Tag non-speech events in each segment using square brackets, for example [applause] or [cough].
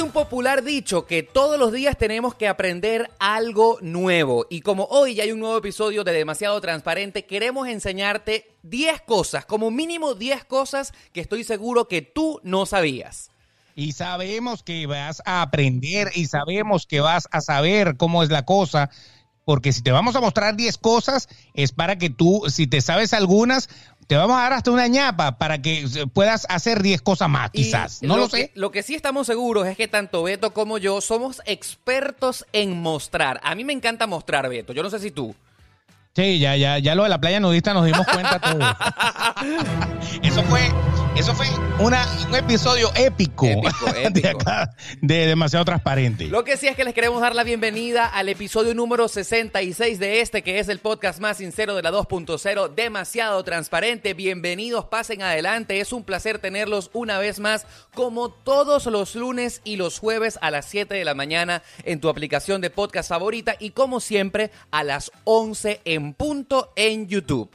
Dice un popular dicho que todos los días tenemos que aprender algo nuevo. Y como hoy ya hay un nuevo episodio de Demasiado Transparente, queremos enseñarte 10 cosas, como mínimo 10 cosas que estoy seguro que tú no sabías. Y sabemos que vas a aprender y sabemos que vas a saber cómo es la cosa porque si te vamos a mostrar 10 cosas, es para que tú, si te sabes algunas, te vamos a dar hasta una ñapa para que puedas hacer 10 cosas más, quizás. no lo, sé. lo que sí estamos seguros es que tanto Beto como yo somos expertos en mostrar. A mí me encanta mostrar, Beto. Yo no sé si tú. Sí, ya, ya, ya lo de la playa nudista nos dimos cuenta todos. [laughs] Eso fue eso fue una, un episodio épico, [laughs] De, demasiado transparente. Lo que sí es que les queremos dar la bienvenida al episodio número 66 de este, que es el podcast más sincero de la 2.0, demasiado transparente. Bienvenidos, pasen adelante. Es un placer tenerlos una vez más, como todos los lunes y los jueves a las 7 de la mañana en tu aplicación de podcast favorita y como siempre a las 11 en punto en YouTube.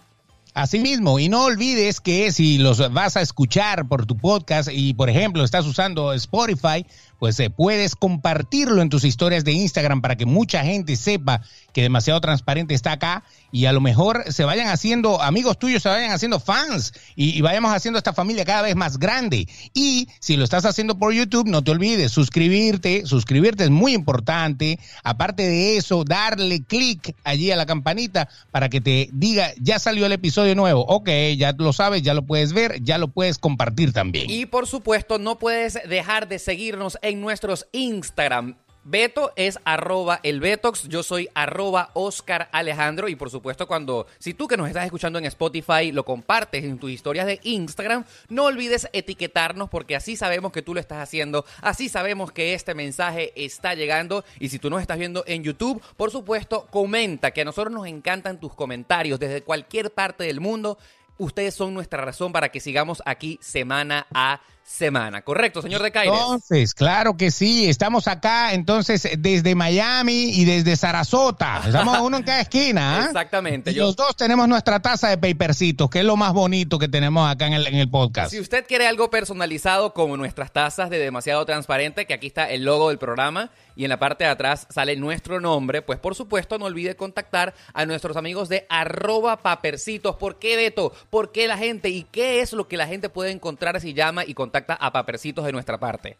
Asimismo, y no olvides que si los vas a escuchar por tu podcast y, por ejemplo, estás usando Spotify, pues eh, puedes compartirlo en tus historias de Instagram para que mucha gente sepa que demasiado transparente está acá y a lo mejor se vayan haciendo amigos tuyos, se vayan haciendo fans y, vayamos haciendo esta familia cada vez más grande. Y si lo estás haciendo por YouTube, no te olvides suscribirte, suscribirte es muy importante. Aparte de eso, darle clic allí a la campanita para que te diga, ya salió el episodio nuevo. Ok, ya lo sabes, ya lo puedes ver, ya lo puedes compartir también. Y por supuesto, no puedes dejar de seguirnos en nuestros Instagram. Beto es arroba el Betox, yo soy arroba Oscar Alejandro y por supuesto cuando, si tú que nos estás escuchando en Spotify lo compartes en tus historias de Instagram, no olvides etiquetarnos porque así sabemos que tú lo estás haciendo, así sabemos que este mensaje está llegando y si tú nos estás viendo en YouTube, por supuesto comenta, que a nosotros nos encantan tus comentarios desde cualquier parte del mundo, ustedes son nuestra razón para que sigamos aquí semana a semana semana. ¿Correcto, señor de Caires? Entonces, claro que sí. Estamos acá, entonces, desde Miami y desde Sarasota. Estamos uno en cada esquina. ¿ah? Exactamente. Y los dos tenemos nuestra taza de papercitos, que es lo más bonito que tenemos acá en el, en el podcast. Si usted quiere algo personalizado como nuestras tazas de demasiado transparente, que aquí está el logo del programa y en la parte de atrás sale nuestro nombre, pues por supuesto no olvide contactar a nuestros amigos de arroba papercitos. ¿Por qué, Beto? ¿Por qué la gente? ¿Y qué es lo que la gente puede encontrar si llama y contacta? Contacta a Papercitos de nuestra parte.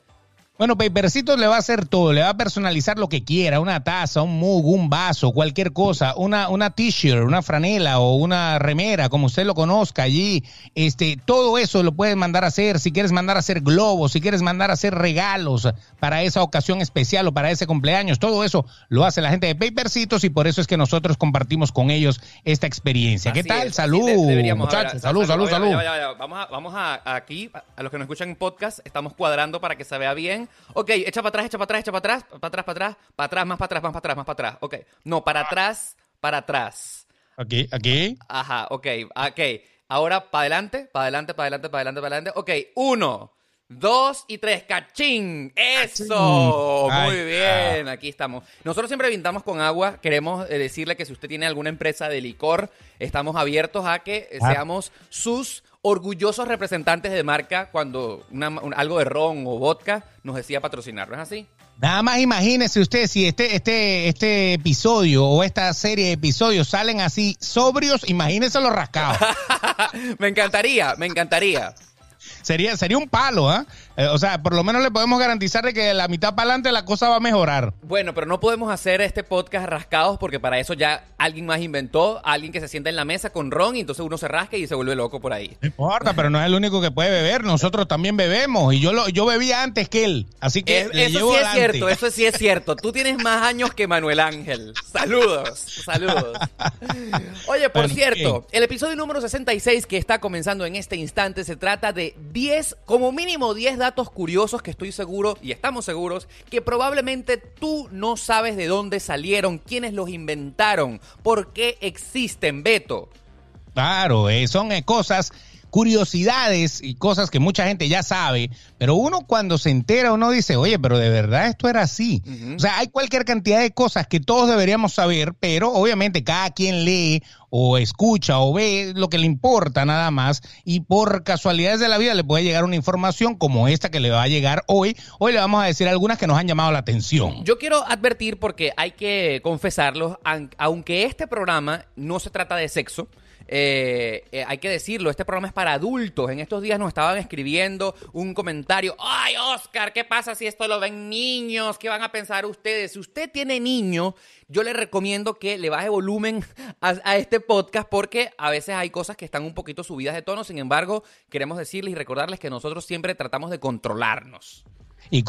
Bueno, Papercitos le va a hacer todo, le va a personalizar lo que quiera, una taza, un mug, un vaso, cualquier cosa, una, una t-shirt, una franela o una remera, como usted lo conozca allí. Este, todo eso lo puedes mandar a hacer, si quieres mandar a hacer globos, si quieres mandar a hacer regalos para esa ocasión especial o para ese cumpleaños, todo eso lo hace la gente de Papercitos y por eso es que nosotros compartimos con ellos esta experiencia. ¿Qué tal? salud, muchachos, salud, salud, salud. Vamos, a, vamos a, aquí, a los que nos escuchan en podcast, estamos cuadrando para que se vea bien Ok, echa para atrás, echa para atrás, echa para atrás, para atrás, para atrás, para atrás, más para atrás, más para atrás, más para atrás. Ok. No, para atrás, para atrás. Aquí, aquí. Ajá, ok, ok. Ahora para adelante, para adelante, para adelante, para adelante, para adelante. Ok, uno, dos y tres. ¡Cachín! ¡Eso! Muy bien, aquí estamos. Nosotros siempre brindamos con agua. Queremos eh, decirle que si usted tiene alguna empresa de licor, estamos abiertos a que ah. seamos sus orgullosos representantes de marca cuando algo de ron o vodka nos decía patrocinar, ¿no es así? Nada más imagínese usted si este, este, este episodio o esta serie de episodios salen así sobrios, imagínese los rascados. [laughs] me encantaría, me encantaría. Sería, sería un palo, ¿ah? Eh, o sea, por lo menos le podemos garantizar de que la mitad para adelante la cosa va a mejorar. Bueno, pero no podemos hacer este podcast rascados porque para eso ya alguien más inventó, alguien que se sienta en la mesa con ron y entonces uno se rasca y se vuelve loco por ahí. No importa, pero no es el único que puede beber. Nosotros también bebemos y yo lo, yo bebía antes que él, así que eso sí es cierto, eso sí es cierto. Tú tienes más años que Manuel Ángel. Saludos, saludos. [laughs] Oye, por cierto, el episodio número 66 que está comenzando en este instante se trata de 10, como mínimo 10 datos curiosos que estoy seguro y estamos seguros que probablemente tú no sabes de dónde salieron, quiénes los inventaron, por qué existen, Beto. Claro, eh, son eh, cosas curiosidades y cosas que mucha gente ya sabe, pero uno cuando se entera, uno dice, oye, pero de verdad esto era así. O sea, hay cualquier cantidad de cosas que todos deberíamos saber, pero obviamente cada quien lee o escucha o ve lo que le importa nada más y por casualidades de la vida le puede llegar una información como esta que le va a llegar hoy. Hoy le vamos a decir algunas que nos han llamado la atención. Yo quiero advertir porque hay que confesarlo, aunque este programa no se trata de sexo, eh, eh, hay que decirlo, este programa es para adultos. En estos días nos estaban escribiendo un comentario. Ay, Oscar, ¿qué pasa si esto lo ven niños? ¿Qué van a pensar ustedes? Si usted tiene niño, yo le recomiendo que le baje volumen a, este podcast porque a veces hay cosas que están un poquito subidas de tono. Sin embargo, queremos decirles y recordarles que nosotros siempre tratamos de controlarnos. Y,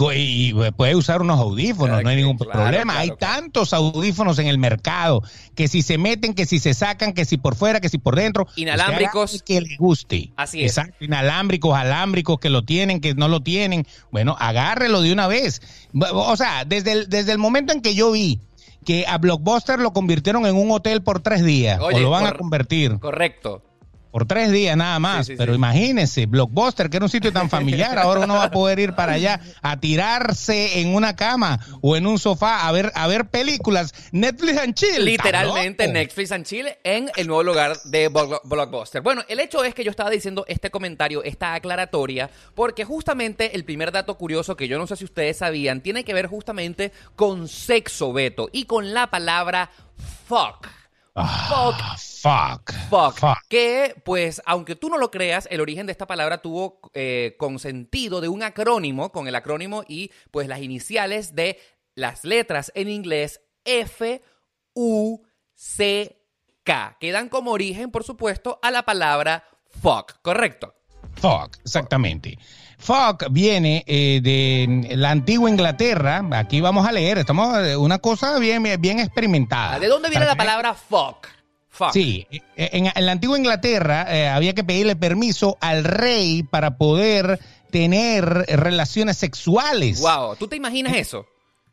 puede usar unos audífonos, no hay ningún problema. hay tantos audífonos en el mercado que si se meten, que si se sacan, que si por fuera, que si por dentro. Inalámbricos. que le guste. Así es. Exacto. Inalámbricos, alámbricos, que lo tienen, que no lo tienen. Bueno, agárrelo de una vez. O sea, desde el, desde el momento en que yo vi que a Blockbuster lo convirtieron en un hotel por tres días, o lo van a convertir. Correcto por tres días nada más. pero imagínense, Blockbuster, que era un sitio tan familiar, ahora uno va a poder ir para allá a tirarse en una cama o en un sofá a ver, a ver películas. Netflix and Chill. Literalmente Netflix and Chill en el nuevo lugar de Blockbuster. Bueno, el hecho es que yo estaba diciendo este comentario, esta aclaratoria, porque justamente el primer dato curioso que yo no sé si ustedes sabían, tiene que ver justamente con sexo, Beto, y con la palabra fuck. Ah, fuck. fuck. Que, pues, aunque tú no lo creas, el origen de esta palabra tuvo eh, con sentido de un acrónimo, con el acrónimo y, pues, las iniciales de las letras en inglés F, U, C, K, que dan como origen, por supuesto, a la palabra fuck, ¿correcto? Fuck, exactamente. Fuck viene eh, de la antigua Inglaterra. Aquí vamos a leer, estamos eh, una cosa bien, bien experimentada. ¿De dónde viene la palabra fuck? Fuck. Sí, eh, en, la antigua Inglaterra había que pedirle permiso al rey para poder tener relaciones sexuales. Wow, ¿tú te imaginas eso?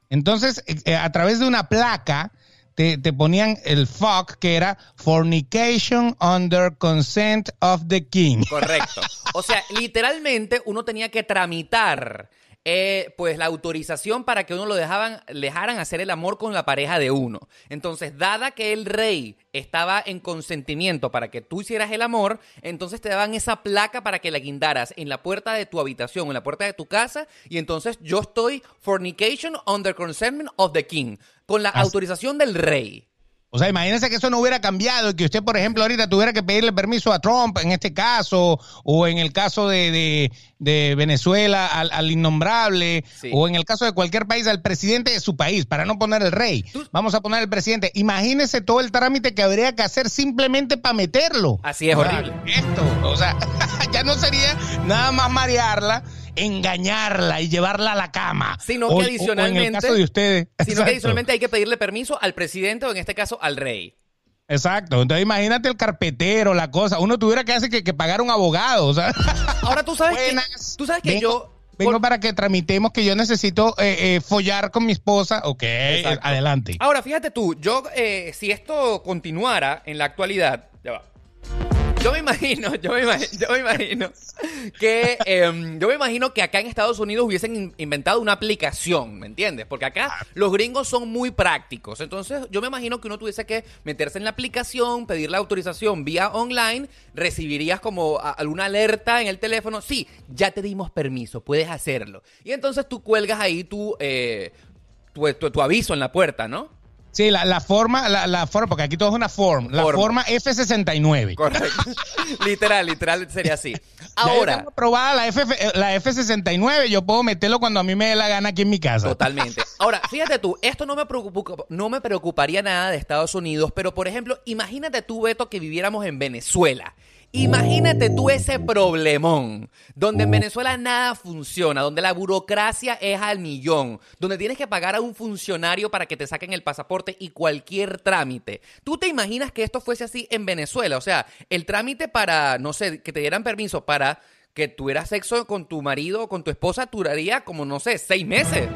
Entonces, a través de una placa te, ponían el fuck, que era fornication under consent of the king. Correcto. O sea, literalmente uno tenía que tramitar eh, pues la autorización para que uno lo dejaban, dejaran hacer el amor con la pareja de uno. Entonces, dada que el rey estaba en consentimiento para que tú hicieras el amor, entonces te daban esa placa para que la guindaras en la puerta de tu habitación, en la puerta de tu casa, y entonces yo estoy fornication under consent of the king, con la autorización del rey. O sea, imagínense que eso no hubiera cambiado y que usted, por ejemplo, ahorita tuviera que pedirle permiso a Trump en este caso, o en el caso de, Venezuela al, innombrable, o en el caso de cualquier país al presidente de su país, para no poner el rey. Vamos a poner el presidente. Imagínese todo el trámite que habría que hacer simplemente para meterlo. Así es horrible. Esto, o sea, [laughs] ya no sería nada más marearla engañarla y llevarla a la cama. Sino que adicionalmente. en el caso de ustedes. Sino que adicionalmente hay que pedirle permiso al presidente o en este caso al rey. Exacto. Entonces imagínate el carpetero, la cosa. Uno tuviera que hacer que, pagar un abogado. O sea. [laughs] Ahora tú sabes que, tú sabes que yo. Vengo para que tramitemos que yo necesito eh, eh, follar con mi esposa. Ok, adelante. Ahora, fíjate tú, yo, eh, si esto continuara en la actualidad, ya va. Yo me imagino, yo me imagino, yo me imagino que em, yo me imagino que acá en Estados Unidos hubiesen inventado una aplicación, ¿me entiendes? Porque acá los gringos son muy prácticos. Entonces, yo me imagino que uno tuviese que meterse en la aplicación, pedir la autorización vía online, recibirías como alguna alerta en el teléfono. Sí, ya te dimos permiso, puedes hacerlo. Y entonces tú cuelgas ahí tu, eh, tu aviso en la puerta, ¿no? Sí, la, la forma, la, la, forma, porque aquí todo es una form, la forma, F69. Correcto. [laughs] literal, literal sería así. Ahora. aprobada la, F, la F69, yo puedo meterlo cuando a mí me dé la gana aquí en mi casa. Totalmente. Ahora, fíjate tú, esto no me, no me preocuparía nada de Estados Unidos, pero por ejemplo, imagínate tú, Beto, que viviéramos en Venezuela Imagínate tú ese problemón, donde en Venezuela nada funciona, donde la burocracia es al millón, donde tienes que pagar a un funcionario para que te saquen el pasaporte y cualquier trámite. ¿Tú te imaginas que esto fuese así en Venezuela? O sea, el trámite para, no sé, que te dieran permiso para que tuvieras sexo con tu marido o con tu esposa duraría como, no sé, seis meses.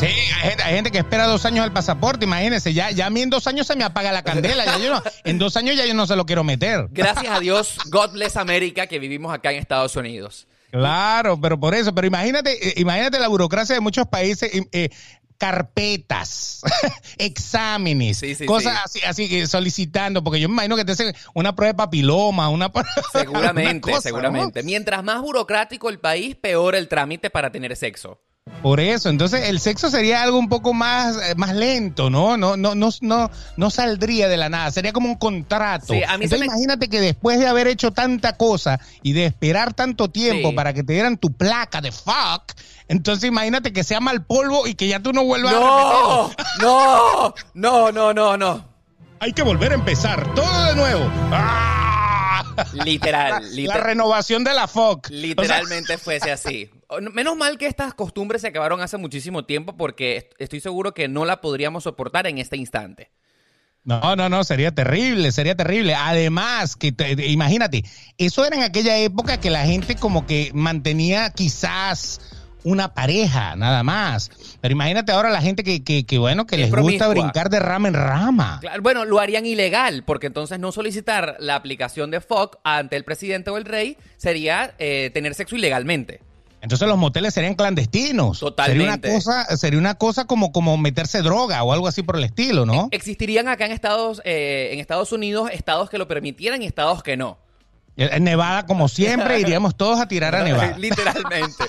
Sí, hay gente, hay gente que espera dos años el pasaporte, imagínense, ya, ya a mí en dos años se me apaga la candela, ya yo no- en dos años ya yo no se lo quiero meter. Gracias a Dios, God bless America, que vivimos acá en Estados Unidos. Claro, pero por eso, pero imagínate, eh, imagínate la burocracia de muchos países, eh, carpetas, [laughs] exámenes, Sí, sí, cosas sí. así, así solicitando, porque yo me imagino que te hacen una prueba de papiloma, una [laughs] Seguramente, una cosa, seguramente. Mientras más burocrático el país, peor el trámite para tener sexo. Por eso, entonces el sexo sería algo un poco más, eh, más lento, ¿no? No, no, no, no, no saldría de la nada, sería como un contrato. Sí, a mí entonces me- imagínate que después de haber hecho tanta cosa y de esperar tanto tiempo Sí. para que te dieran tu placa de fuck, entonces imagínate que sea mal polvo y que ya tú no vuelvas a ¡No! repetir. ¡No! No, no, no, no. Hay que volver a empezar, todo de nuevo. ¡Ah! Literal, La literal. renovación de la FOC. Literalmente fuese así. Menos mal que estas costumbres se acabaron hace muchísimo tiempo porque est- estoy seguro que no la podríamos soportar en este instante. No, no, no, sería terrible, sería terrible. Además, que te- imagínate, eso era en aquella época que la gente como que mantenía quizás una pareja, nada más. Pero imagínate ahora la gente que, que, que bueno, que Es les promiscua. gusta brincar de rama en rama. Claro, bueno, lo harían ilegal porque entonces no solicitar la aplicación de FOC ante el presidente o el rey sería eh, tener sexo ilegalmente. Entonces los moteles serían clandestinos. Totalmente. Sería una cosa, sería una cosa como, como meterse droga o algo así por el estilo, ¿no? Existirían acá en Estados, eh, en Estados Unidos estados que lo permitieran y estados que no. En Nevada, como siempre, [laughs] iríamos todos a tirar a Nevada. [laughs] Literalmente.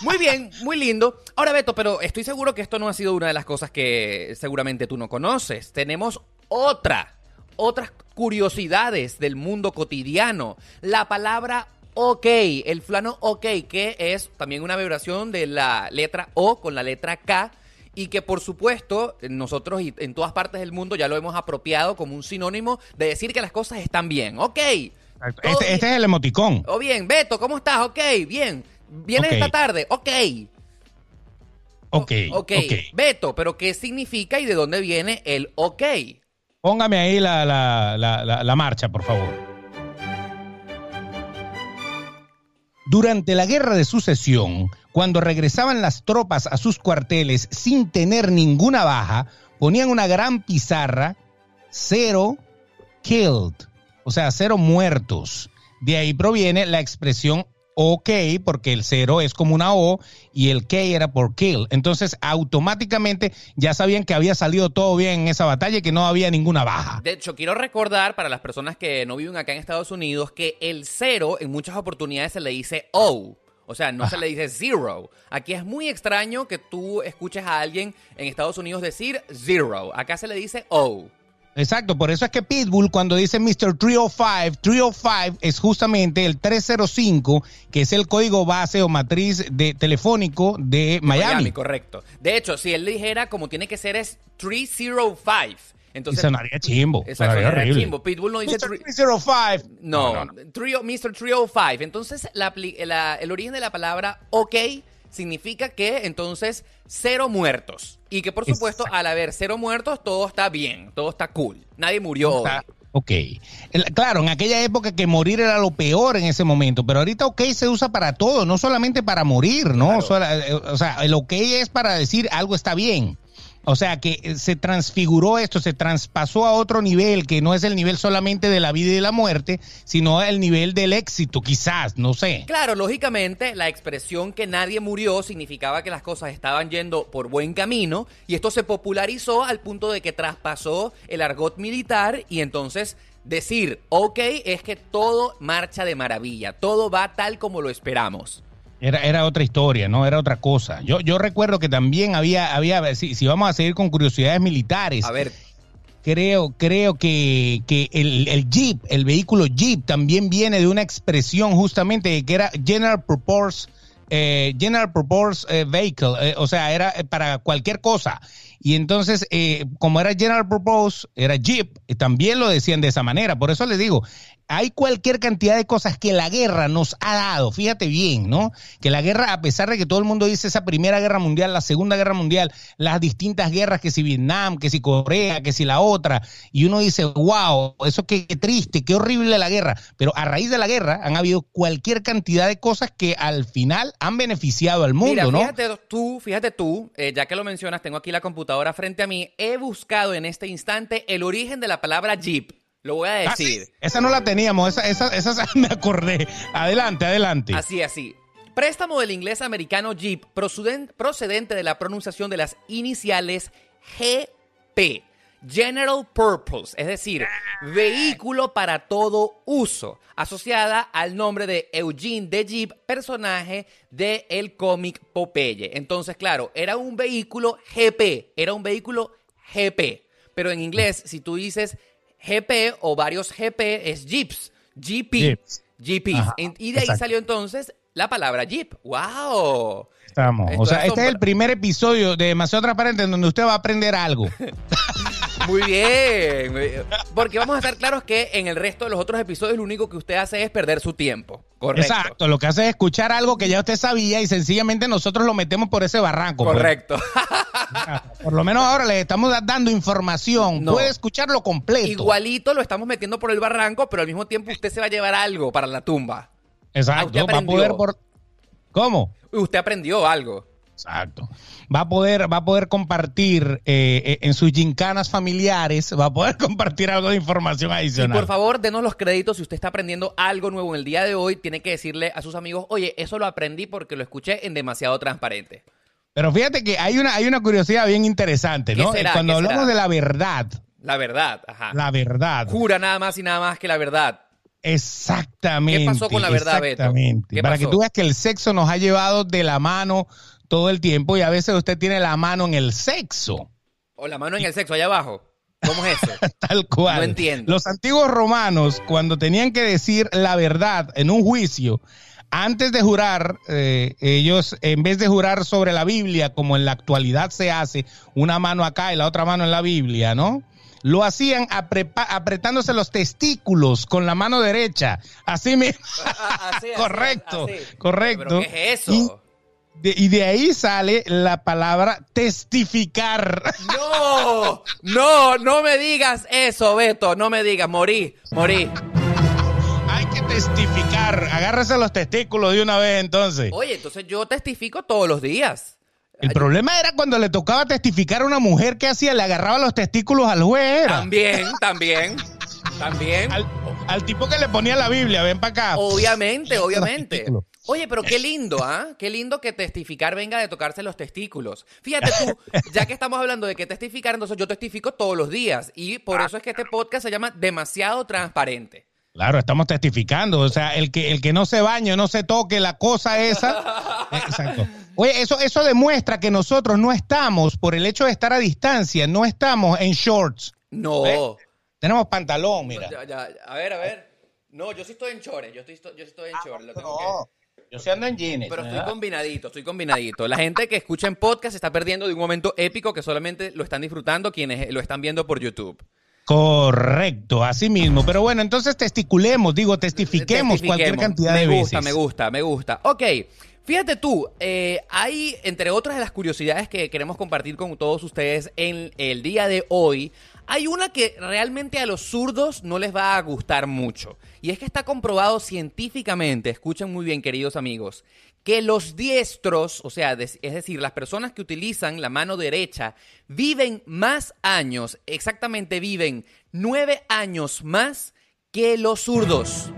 Muy bien, muy lindo. Ahora, Beto, pero estoy seguro que esto no ha sido una de las cosas que seguramente tú no conoces. Tenemos otra, otras curiosidades del mundo cotidiano. La palabra ok, el flano ok, que es también una vibración de la letra O con la letra K. Y que por supuesto nosotros y en todas partes del mundo ya lo hemos apropiado como un sinónimo de decir que las cosas están bien. Ok. Este, este es el emoticón. O bien, Beto, ¿cómo estás? Ok, bien. ¿Vienes Ok. esta tarde? Ok. Ok, O- ok. Beto, pero ¿qué significa y de dónde viene el ok? Póngame ahí la, la, la, la marcha, por favor. Durante la guerra de sucesión, cuando regresaban las tropas a sus cuarteles sin tener ninguna baja, ponían una gran pizarra, cero killed, o sea, cero muertos. De ahí proviene la expresión OK, porque el cero es como una O y el K era por kill. Entonces, automáticamente ya sabían que había salido todo bien en esa batalla y que no había ninguna baja. De hecho, quiero recordar para las personas que no viven acá en Estados Unidos que el cero en muchas oportunidades se le dice O. O sea, no se le dice zero. Aquí es muy extraño que tú escuches a alguien en Estados Unidos decir zero. Acá se le dice O. Exacto, por eso es que Pitbull cuando dice Mr. 305, 305 es justamente el 305, que es el código base o matriz de telefónico de Miami. correcto. De hecho, si él dijera como tiene que ser es 305. y Entonces, sonaría chimbo, Exacto, sonaría horrible. chimbo. Pitbull no dice Mr. tri- 305. No, trio- Mr. 305. Entonces, la la- el origen de la palabra OK significa que entonces cero muertos. Y que por supuesto, al haber cero muertos, todo está bien, todo está cool. Nadie murió hoy. Ok. Claro, en aquella época que morir era lo peor en ese momento, pero ahorita ok se usa para todo, no solamente para morir, ¿no? Claro. Eh, O sea, el ok es para decir algo está bien. O sea, que eh, se transfiguró esto, se traspasó a otro nivel, que no es el nivel solamente de la vida y de la muerte, sino el nivel del éxito, quizás, no sé. Claro, lógicamente, la expresión que nadie murió significaba que las cosas estaban yendo por buen camino y esto se popularizó al punto de que traspasó el argot militar y entonces decir, ok, es que todo marcha de maravilla, todo va tal como lo esperamos. Era, era otra historia, ¿no? Era otra cosa. Yo, yo recuerdo que también había, había si, si vamos a seguir con curiosidades militares, A ver, creo, creo que, que el, el Jeep, el vehículo Jeep, también viene de una expresión justamente que era General Purpose, eh, General Purpose eh, Vehicle, eh, o sea, era para cualquier cosa. Y entonces, eh, como era General Purpose, era Jeep, también lo decían de esa manera. Por eso les digo, hay cualquier cantidad de cosas que la guerra nos ha dado. Fíjate bien, ¿no? Que la guerra, a pesar de que todo el mundo dice esa primera guerra mundial, la segunda guerra mundial, las distintas guerras, que si Vietnam, que si Corea, que si la otra, y uno dice, wow, eso qué, triste, qué horrible la guerra. Pero a raíz de la guerra han habido cualquier cantidad de cosas que al final han beneficiado al mundo, Mira, ¿no? Fíjate tú, fíjate tú, eh, ya que lo mencionas, tengo aquí la computadora frente a mí, he buscado en este instante el origen de la palabra Jeep. Lo voy a Ah, sí, decir. Esa no la teníamos, esa, esa, esa [laughs] me acordé. Adelante, adelante. Así, así. Préstamo del inglés americano Jeep proceden- procedente de la pronunciación de las iniciales GP. General Purpose, es decir, vehículo para todo uso, asociada al nombre de Eugene de Jeep, personaje del el cómic Popeye. Entonces, claro, era un vehículo GP, era un vehículo GP. Pero en inglés, si tú dices GP o varios GP, es Jeeps, GP. Jeeps. GPs. Ajá, En- y de ahí exacto. salió entonces la palabra Jeep. ¡Wow! Estamos. Esto O sea, es este es el primer episodio de Demasiado Transparente en donde usted va a aprender algo. [laughs] Muy bien. Porque vamos a estar claros que en el resto de los otros episodios lo único que usted hace es perder su tiempo. Correcto. Exacto. Lo que hace es escuchar algo que ya usted sabía y sencillamente nosotros lo metemos por ese barranco. pues. Correcto. Por lo menos ahora le estamos da- dando información. No. Puede escucharlo completo. Igualito lo estamos metiendo por el barranco, pero al mismo tiempo usted se va a llevar algo para la tumba. Ah, Exacto. usted Va a poder por. ¿Cómo? Usted aprendió algo. Exacto. Va a poder, va a poder compartir eh, eh, en sus gincanas familiares, va a poder [laughs] compartir algo de información Y adicional. por favor, denos los créditos. Si usted está aprendiendo algo nuevo en el día de hoy, tiene que decirle a sus amigos, oye, eso lo aprendí porque lo escuché en demasiado transparente. Pero fíjate que hay una, hay una curiosidad bien interesante, ¿Qué ¿no? será? Cuando ¿Qué hablamos será? de la verdad, La verdad, ajá. la verdad. Jura nada más y nada más que la verdad. Exactamente. ¿Qué pasó con la verdad, Beto? Exactamente. ¿Qué Para pasó? que tú veas que el sexo nos ha llevado de la mano todo el tiempo y a veces usted tiene la mano en el sexo. O la mano en el sexo, allá abajo. ¿Cómo es eso? [laughs] Tal cual. No entiendo. Los antiguos romanos, cuando tenían que decir la verdad en un juicio, antes de jurar, eh, ellos, en vez de jurar sobre la Biblia, como en la actualidad se hace, una mano acá y la otra mano en la Biblia, ¿no? Lo hacían apretándose los testículos con la mano derecha. Así mismo. [laughs] Así, así, [laughs] correcto, así. correcto. ¿Pero qué es eso? Y de, y de ahí sale la palabra testificar. No, no, no me digas eso, Beto. No me digas, morí, morí. Hay que testificar. Agárrese los testículos de una vez entonces. Oye, entonces yo testifico todos los días. El problema era cuando le tocaba testificar a una mujer que hacía, le agarraba los testículos al juez. era. También, también, también. Al, al tipo que le ponía la Biblia, ven para acá. Obviamente, obviamente. Oye, pero qué lindo, ¿ah? Qué lindo que testificar venga de tocarse los testículos. Fíjate tú, ya que estamos hablando de que testificar, entonces yo testifico todos los días. Y por eso es que este podcast se llama Demasiado Transparente. Claro, estamos testificando. O sea, el que, el que no se bañe, no se toque la cosa esa. Eh, [laughs] Exacto. Oye, eso, eso demuestra que nosotros no estamos, por el hecho de estar a distancia, no estamos en shorts. No. ¿Ve? Tenemos pantalón, mira. Ya, ya, a ver, a ver. No, yo sí estoy en chores. Yo, estoy, yo sí estoy en chores. lo tengo que- No, yo sí ando en jeans. Pero estoy ¿verdad? combinadito, estoy combinadito. La gente que escucha en podcast se está perdiendo de un momento épico que solamente lo están disfrutando quienes lo están viendo por YouTube. Correcto, así mismo. Pero bueno, entonces testiculemos, digo, testifiquemos, cualquier cantidad de me veces. gusta, me gusta, me gusta. Ok, fíjate tú, eh, hay, entre otras de las curiosidades que queremos compartir con todos ustedes en el día de hoy, hay una que realmente a los zurdos no les va a gustar mucho. Y es que está comprobado científicamente, escuchen muy bien queridos amigos, que los diestros, o sea, es decir, las personas que utilizan la mano derecha, viven más años, exactamente viven nueve años más que los zurdos.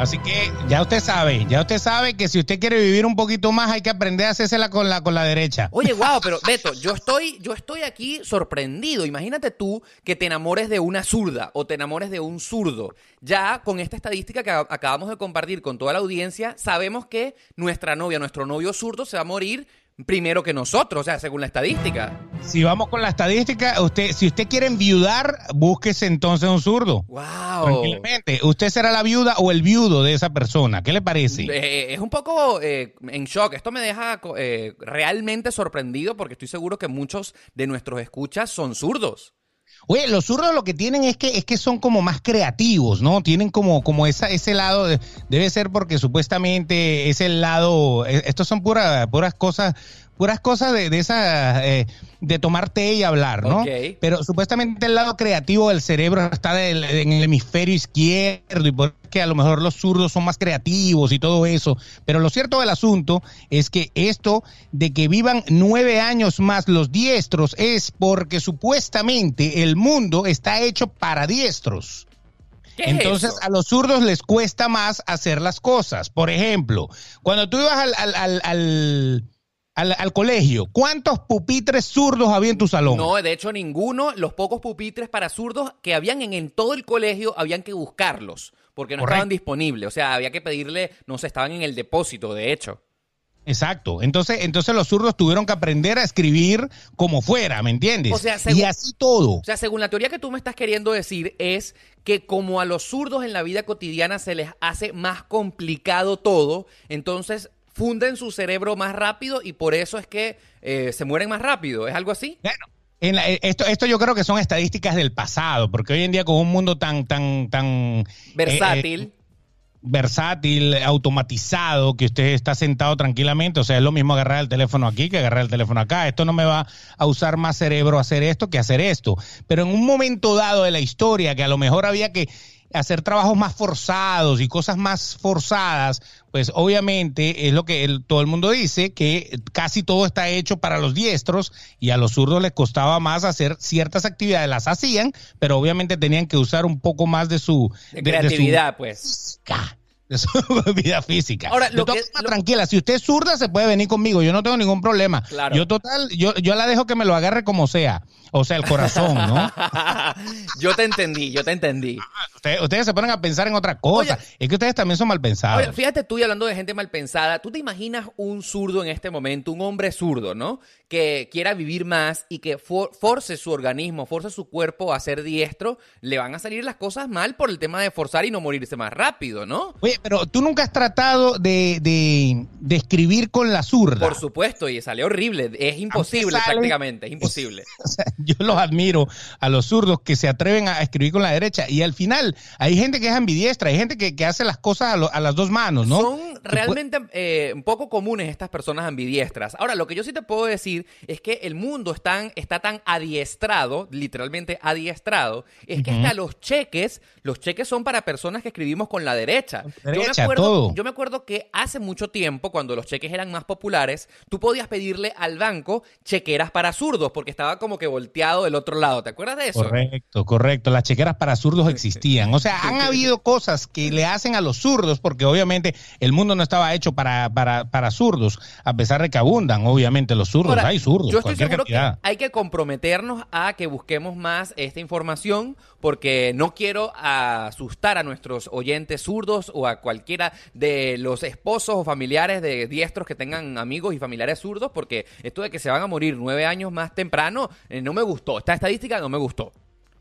Así que ya usted sabe, ya usted sabe que si usted quiere vivir un poquito más hay que aprender a hacérsela con la, con la derecha. Oye, wow, [laughs] pero Beto, yo estoy, yo estoy aquí sorprendido. Imagínate tú que te enamores de una zurda o te enamores de un zurdo. Ya con esta estadística que acabamos de compartir con toda la audiencia, sabemos que nuestra novia, nuestro novio zurdo se va a morir primero que nosotros, o sea, según la estadística. Si vamos con la estadística, usted, si usted quiere enviudar, búsquese entonces un zurdo. Wow. Tranquilamente. Usted será la viuda o el viudo de esa persona. ¿Qué le parece? Eh, es un poco eh, en shock. Esto me deja eh, realmente sorprendido porque estoy seguro que muchos de nuestros escuchas son zurdos. Oye, los zurdos lo que tienen es que es que son como más creativos, ¿no? Tienen como como esa ese lado de- debe ser porque supuestamente es el lado eh, estos son puras puras cosas puras cosas de, de esa eh, de tomar té y hablar, ¿no? Ok. Pero supuestamente el lado creativo del cerebro está del- en el hemisferio izquierdo y porque a lo mejor los zurdos son más creativos y todo eso. Pero lo cierto del asunto es que esto de que vivan nueve años más los diestros es porque supuestamente el mundo está hecho para diestros. ¿Qué es Entonces a los zurdos les cuesta más hacer las cosas. Por ejemplo, cuando tú ibas al, al, al, al, colegio, ¿cuántos pupitres zurdos había en tu salón? No, de hecho ninguno. Los pocos pupitres para zurdos que habían en, en todo el colegio, habían que buscarlos porque no Correcto. estaban disponibles. O sea, había que pedirle, no sé, estaban en el depósito, de hecho. Exacto. Entonces, entonces los zurdos tuvieron que aprender a escribir como fuera, ¿me entiendes? O sea, según- y así todo. O sea, según la teoría que tú me estás queriendo decir, es que como a los zurdos en la vida cotidiana se les hace más complicado todo, entonces funden su cerebro más rápido y por eso es que eh, se mueren más rápido. ¿Es algo así? Bueno, en la- esto, esto yo creo que son estadísticas del pasado, porque hoy en día con un mundo tan, tan, tan eh, Versátil. eh, versátil, automatizado, que usted está sentado tranquilamente, o sea, es lo mismo agarrar el teléfono aquí que agarrar el teléfono acá. Esto no me va a usar más cerebro hacer esto que hacer esto. Pero en un momento dado de la historia, que a lo mejor había que hacer trabajos más forzados y cosas más forzadas, pues obviamente es lo que el- todo el mundo dice, que casi todo está hecho para los diestros y a los zurdos les costaba más hacer ciertas actividades, las hacían, pero obviamente tenían que usar un poco más de su... de de- de su- creatividad, pues. de su [laughs] vida física. Ahora, lo que- lo- tranquila, si usted es zurda se puede venir conmigo, yo no tengo ningún problema. Claro. Yo total, yo, yo la dejo que me lo agarre como sea, o sea, el corazón, ¿no? [laughs] yo te entendí, yo te entendí. Ustedes, ustedes se ponen a pensar en otra cosa, Oye. es que ustedes también son mal pensados. Oye, fíjate tú y hablando de gente mal pensada, ¿tú te imaginas un zurdo en este momento, un hombre zurdo, ¿no? Que quiera vivir más y que for- force su organismo, force su cuerpo a ser diestro, le van a salir las cosas mal por el tema de forzar y no morirse más rápido, ¿no? Oye, pero tú nunca has tratado de, de, de escribir con la zurda. Por supuesto, y sale horrible, es imposible sale- prácticamente, es imposible. [laughs] O sea, yo los admiro a los zurdos que se atreven a escribir con la derecha y al final hay gente que es ambidiestra, hay gente que, que hace las cosas a, lo- a las dos manos, ¿no? Son realmente eh, un poco comunes estas personas ambidiestras. Ahora, lo que yo sí te puedo decir es que el mundo está, está tan adiestrado, literalmente adiestrado, es que hasta los cheques, los cheques son para personas que escribimos con la derecha. yo, me acuerdo, todo. yo me acuerdo que hace mucho tiempo, cuando los cheques eran más populares, tú podías pedirle al banco chequeras para zurdos, porque estaba como que volteado del otro lado. ¿Te acuerdas de eso? Correcto, correcto. Las chequeras para zurdos existían. O sea, han habido cosas que le hacen a los zurdos, porque obviamente el mundo no estaba hecho para, para, para zurdos, a pesar de que abundan, obviamente, los zurdos. Ahora, Hay zurdos, Yo estoy seguro cantidad. que hay que comprometernos a que busquemos más esta información porque no quiero asustar a nuestros oyentes zurdos o a cualquiera de los esposos o familiares de diestros que tengan amigos y familiares zurdos porque esto de que se van a morir nueve años más temprano eh, no me gustó. Esta estadística no me gustó.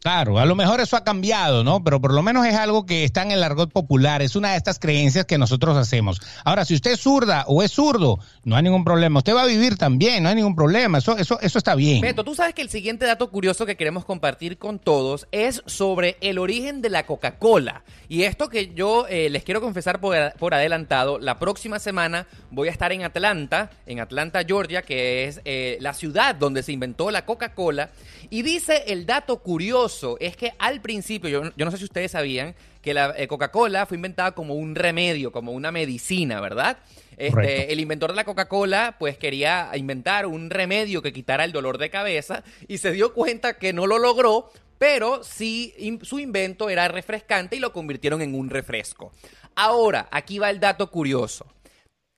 Claro, a lo mejor eso ha cambiado, ¿no? Pero por lo menos es algo que está en el argot popular, es una de estas creencias que nosotros hacemos. Ahora, si usted es zurda o es zurdo, no hay ningún problema. Usted va a vivir también, no hay ningún problema. Eso, eso, eso está bien. Beto, tú sabes que el siguiente dato curioso que queremos compartir con todos es sobre el origen de la Coca-Cola. Y esto que yo eh, les quiero confesar por, por adelantado, la próxima semana voy a estar en Atlanta, en Atlanta, Georgia, que es eh, la ciudad donde se inventó la Coca-Cola. Y dice el dato curioso, es que al principio, yo, yo no sé si ustedes sabían, que la eh, Coca-Cola fue inventada como un remedio, como una medicina, ¿verdad? Este, el inventor de la Coca-Cola pues quería inventar un remedio que quitara el dolor de cabeza y se dio cuenta que no lo logró, pero sí in- su invento era refrescante y lo convirtieron en un refresco. Ahora, aquí va el dato curioso.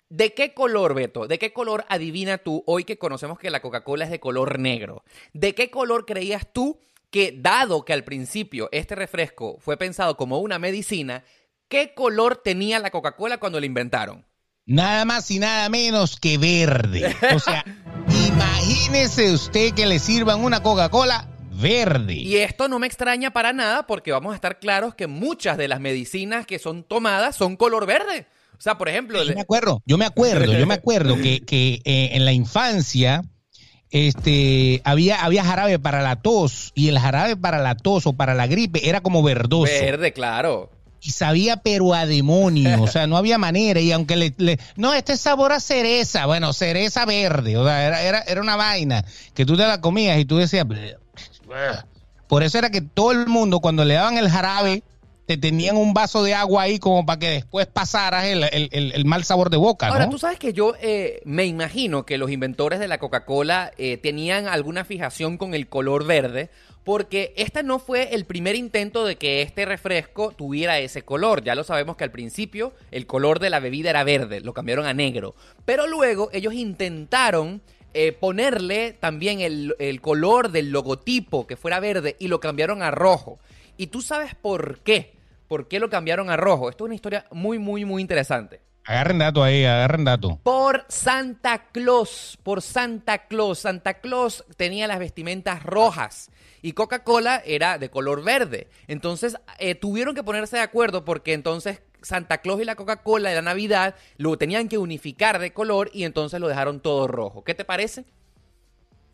¿De qué color, Beto? ¿De qué color adivina tú hoy que conocemos que la Coca-Cola es de color negro? ¿De qué color creías tú que, dado que al principio este refresco fue pensado como una medicina, qué color tenía la Coca-Cola cuando la inventaron? Nada más y nada menos que verde. O sea, [laughs] imagínese usted que le sirvan una Coca-Cola verde. Y esto no me extraña para nada porque vamos a estar claros que muchas de las medicinas que son tomadas son color verde. O sea, por ejemplo... Yo me acuerdo, yo me acuerdo, yo me acuerdo que, que eh, en la infancia este, había, había jarabe para la tos y el jarabe para la tos o para la gripe era como verdoso. Verde, claro. Y sabía pero a demonio, o sea, no había manera. Y aunque le, le- no, este sabor a cereza, bueno, cereza verde, o sea, era, era, era una vaina que tú te la comías y tú decías, por eso era que todo el mundo cuando le daban el jarabe, te tenían un vaso de agua ahí como para que después pasaras el, el- el- el mal sabor de boca, Ahora, ¿no? tú sabes que yo eh, me imagino que los inventores de la Coca-Cola eh, tenían alguna fijación con el color verde, porque este no fue el primer intento de que este refresco tuviera ese color. Ya lo sabemos que al principio el color de la bebida era verde, lo cambiaron a negro. Pero luego ellos intentaron eh, ponerle también el, el color del logotipo que fuera verde y lo cambiaron a rojo. ¿Y tú sabes por qué? ¿Por qué lo cambiaron a rojo? Esto es una historia muy, muy, muy interesante. Agarren dato ahí, agarren dato. Por Santa Claus, por Santa Claus. Santa Claus tenía las vestimentas rojas y Coca-Cola era de color verde. Entonces eh, tuvieron que ponerse de acuerdo porque entonces Santa Claus y la Coca-Cola de la Navidad lo tenían que unificar de color y entonces lo dejaron todo rojo. ¿Qué te parece?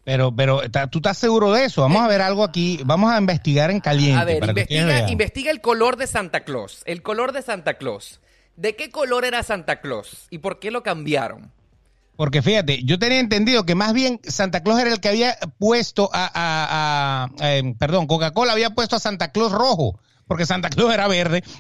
Pero, pero, ¿ta- ¿tú estás seguro de eso? Vamos a ver algo aquí. Vamos a investigar en caliente. A ver, para investiga, investiga el color de Santa Claus. El color de Santa Claus. ¿De qué color era Santa Claus? ¿Y por qué lo cambiaron? Porque fíjate, yo tenía entendido que más bien Santa Claus era el que había puesto a, a- a- eh, perdón, Coca-Cola había puesto a Santa Claus rojo, porque Santa Claus era verde. [laughs]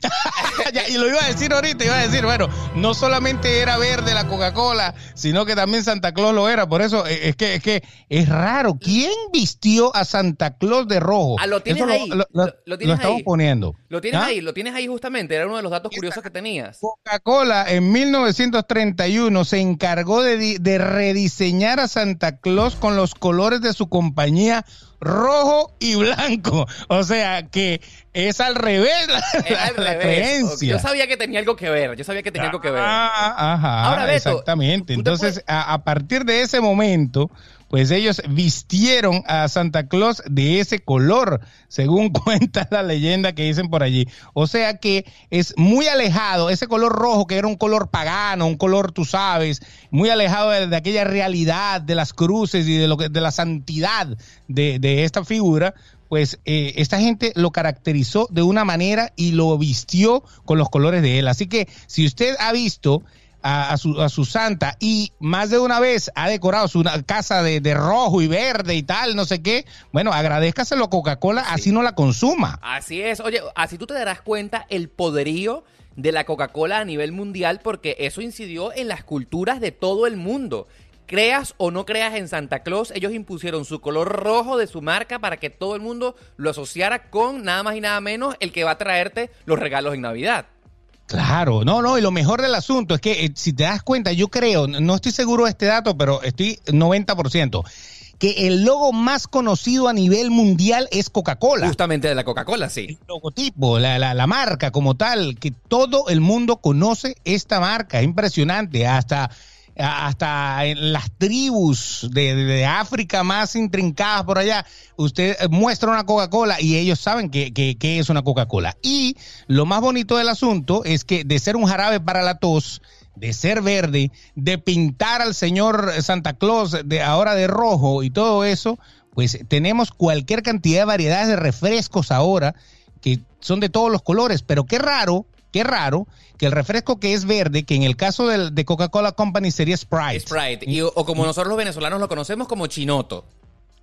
Y lo iba a decir ahorita, iba a decir, bueno, no solamente era verde la Coca-Cola, sino que también Santa Claus lo era. Por eso eh, es que es que es raro. ¿Quién vistió a Santa Claus de rojo? Ah, lo tienes Eso ahí. Lo, lo- Lo- lo tienes estamos ahí. poniendo. Lo tienes ¿Ah? ahí, lo tienes ahí justamente. Era uno de los datos curiosos que tenías. Coca-Cola en 1931 se encargó de, de rediseñar a Santa Claus con los colores de su compañía rojo y blanco. O sea que es al revés la, al revés. Yo sabía que tenía algo que ver. Yo sabía que tenía algo que ver. Ah, ajá, Ahora, Beto, exactamente. Entonces, a, a partir de ese momento, pues ellos vistieron a Santa Claus de ese color, según [laughs] cuenta la leyenda que dicen por allí. O sea que es muy alejado, ese color rojo que era un color pagano, un color, tú sabes, muy alejado de, de aquella realidad de las cruces y de lo que, de la santidad de, de esta figura. Pues eh, esta gente lo caracterizó de una manera y lo vistió con los colores de él. Así que si usted ha visto a, a su, a su santa y más de una vez ha decorado su casa de, de rojo y verde y tal, no sé qué, bueno, agradezcaselo a Coca-Cola, así no la consuma. Así es. Oye, así tú te darás cuenta el poderío de la Coca-Cola a nivel mundial porque eso incidió en las culturas de todo el mundo. Creas o no creas en Santa Claus, ellos impusieron su color rojo de su marca para que todo el mundo lo asociara con nada más y nada menos el que va a traerte los regalos en Navidad. Claro, no, no, y lo mejor del asunto es que eh, si te das cuenta, yo creo, no estoy seguro de este dato, pero estoy 90%, que el logo más conocido a nivel mundial es Coca-Cola. Justamente de la Coca-Cola, sí. el logotipo, la, la, la marca como tal, que todo el mundo conoce esta marca, es impresionante, hasta, hasta en las tribus de, de- África más intrincadas por allá, usted eh, muestra una Coca-Cola y ellos saben que, que- que es una Coca-Cola. Y lo más bonito del asunto es que de ser un jarabe para la tos, de ser verde, de pintar al señor Santa Claus de ahora de rojo y todo eso, pues tenemos cualquier cantidad de variedades de refrescos ahora que son de todos los colores, pero qué raro, qué raro que el refresco que es verde, que en el caso del- de Coca-Cola Company sería Sprite. Sprite. Y- o como nosotros los venezolanos lo conocemos como chinoto.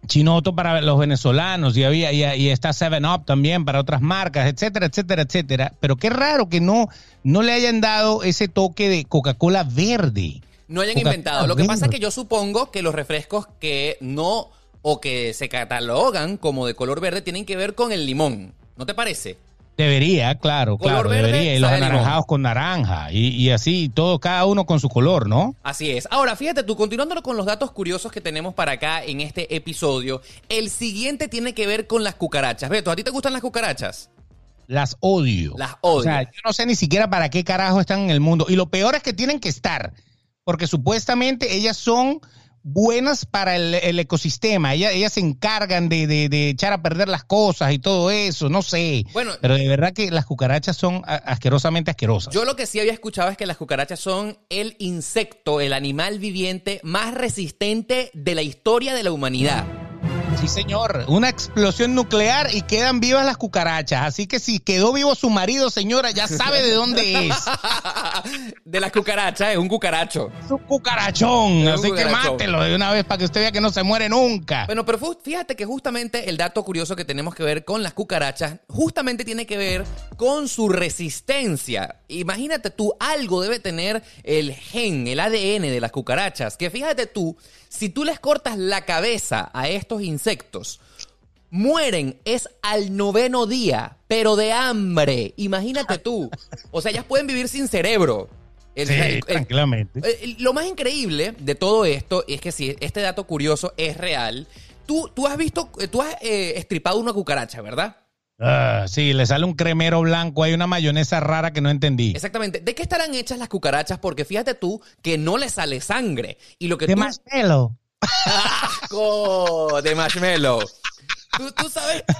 Chinoto para los venezolanos y había y, y está Seven Up también para otras marcas, etcétera, etcétera, etcétera. Pero qué raro que no no le hayan dado ese toque de Coca-Cola verde. no hayan inventado. Lo que pasa es que yo supongo que los refrescos que no o que se catalogan como de color verde tienen que ver con el limón. ¿No te parece? Debería, claro, Color claro, verde, debería. Y los anaranjados con naranja y, y así, todo, cada uno con su color, ¿no? Así es. Ahora, fíjate tú, continuándolo con los datos curiosos que tenemos para acá en este episodio, el siguiente tiene que ver con las cucarachas. Beto, ¿a ti te gustan las cucarachas? Las odio. Las odio. O sea, yo no sé ni siquiera para qué carajo están en el mundo. Y lo peor es que tienen que estar, porque supuestamente ellas son buenas para el, el ecosistema. Ellas, ellas se encargan de, de- de echar a perder las cosas y todo eso, no sé. Bueno, Pero de verdad que las cucarachas son asquerosamente asquerosas. Yo lo que sí había escuchado es que las cucarachas son el insecto, el animal viviente más resistente de la historia de la humanidad. Sí, señor. Una explosión nuclear y quedan vivas las cucarachas. Así que si quedó vivo su marido, señora, ya sabe de dónde es. [laughs] de las cucarachas, es un cucaracho. Es un cucarachón. Es un Así que mátelo de una vez para que usted vea que no se muere nunca. Bueno, pero fíjate que justamente el dato curioso que tenemos que ver con las cucarachas, justamente tiene que ver con su resistencia. Imagínate tú, algo debe tener el gen, el ADN de las cucarachas, que fíjate tú, si tú les cortas la cabeza a estos insectos, mueren es al noveno día, pero de hambre. Imagínate tú. O sea, ellas pueden vivir sin cerebro. El- Sí, el- el- tranquilamente. Lo más increíble de todo esto es que si este dato curioso es real, tú, tú has visto, tú has eh, estripado una cucaracha, ¿verdad? Ah, sí, le sale un cremero blanco, hay una mayonesa rara que no entendí. Exactamente. ¿De qué estarán hechas las cucarachas? Porque fíjate tú que no le sale sangre. Y lo que De tú... marshmallow. [laughs] ¡Asco! De marshmallow. ¿Tú, tú sabes... [laughs]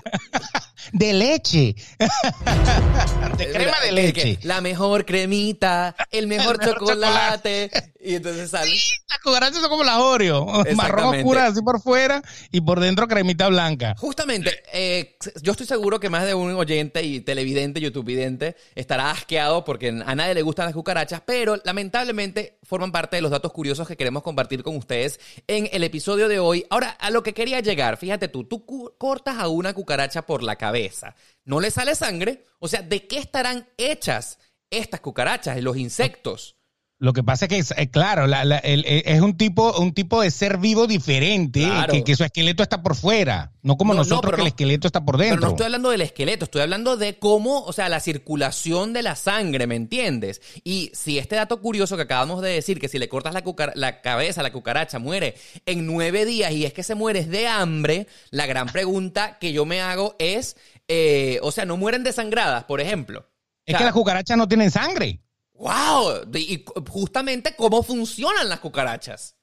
De leche. [laughs] de crema de leche. La mejor cremita, el mejor mejor chocolate. Y entonces sale... Las cucarachas son como las Oreo. Marrón oscura así por fuera y por dentro cremita blanca. Justamente, eh, yo estoy seguro que más de un oyente y televidente, youtubevidente, estará asqueado porque a nadie le gustan las cucarachas, pero lamentablemente forman parte de los datos curiosos que queremos compartir con ustedes en el episodio de hoy. Ahora, a lo que quería llegar, fíjate tú, tú cortas a una cucaracha por la cabeza, no le sale sangre, o sea, ¿de qué estarán hechas estas cucarachas, los insectos? Lo que pasa es que, es, eh, claro, la- la- el- eh, es un tipo, un tipo de ser vivo diferente, eh, Claro. que, que su esqueleto está por fuera, no como No, no, nosotros pero que el esqueleto está por Pero dentro. no estoy hablando del esqueleto, estoy hablando de cómo, o sea, la circulación de la sangre, ¿me entiendes? Y si este dato curioso que acabamos de decir, que si le cortas la, la cabeza a la cucaracha muere en nueve días y es que se muere de hambre, la gran pregunta que yo me hago es, eh, o sea, no mueren desangradas, por ejemplo. es que las cucarachas no tienen sangre. ¡Wow! Y justamente cómo funcionan las cucarachas.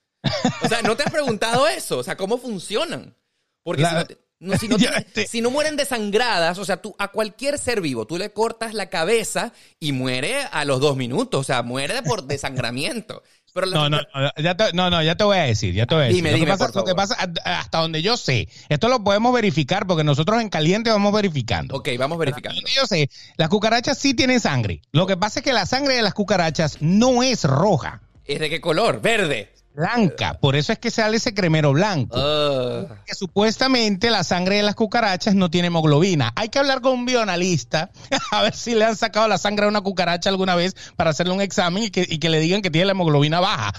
O sea, ¿no te has preguntado eso? O sea, ¿cómo funcionan? Porque La- si, no, te- no- si, no [laughs] tiene- este- si no mueren desangradas, o sea, tú a cualquier ser vivo, tú le cortas la cabeza y muere a los dos minutos, o sea, muere por [laughs] desangramiento. Pero No, no, no, ya te, no, no, ya te voy a decir, ya te voy a decir. Dime, lo, dime, que pasa, lo que pasa, hasta donde yo sé, esto lo podemos verificar porque nosotros en caliente vamos verificando. Ok, vamos verificando. Donde yo sé, las cucarachas sí tienen sangre. Lo que pasa es que la sangre de las cucarachas no es roja, ¿Es de qué color? Verde. Blanca. Por eso es que sale ese cremero blanco. Ah. que supuestamente la sangre de las cucarachas no tiene hemoglobina. Hay que hablar con un bioanalista [laughs] a ver si le han sacado la sangre a una cucaracha alguna vez para hacerle un examen y que, y que le digan que tiene la hemoglobina baja.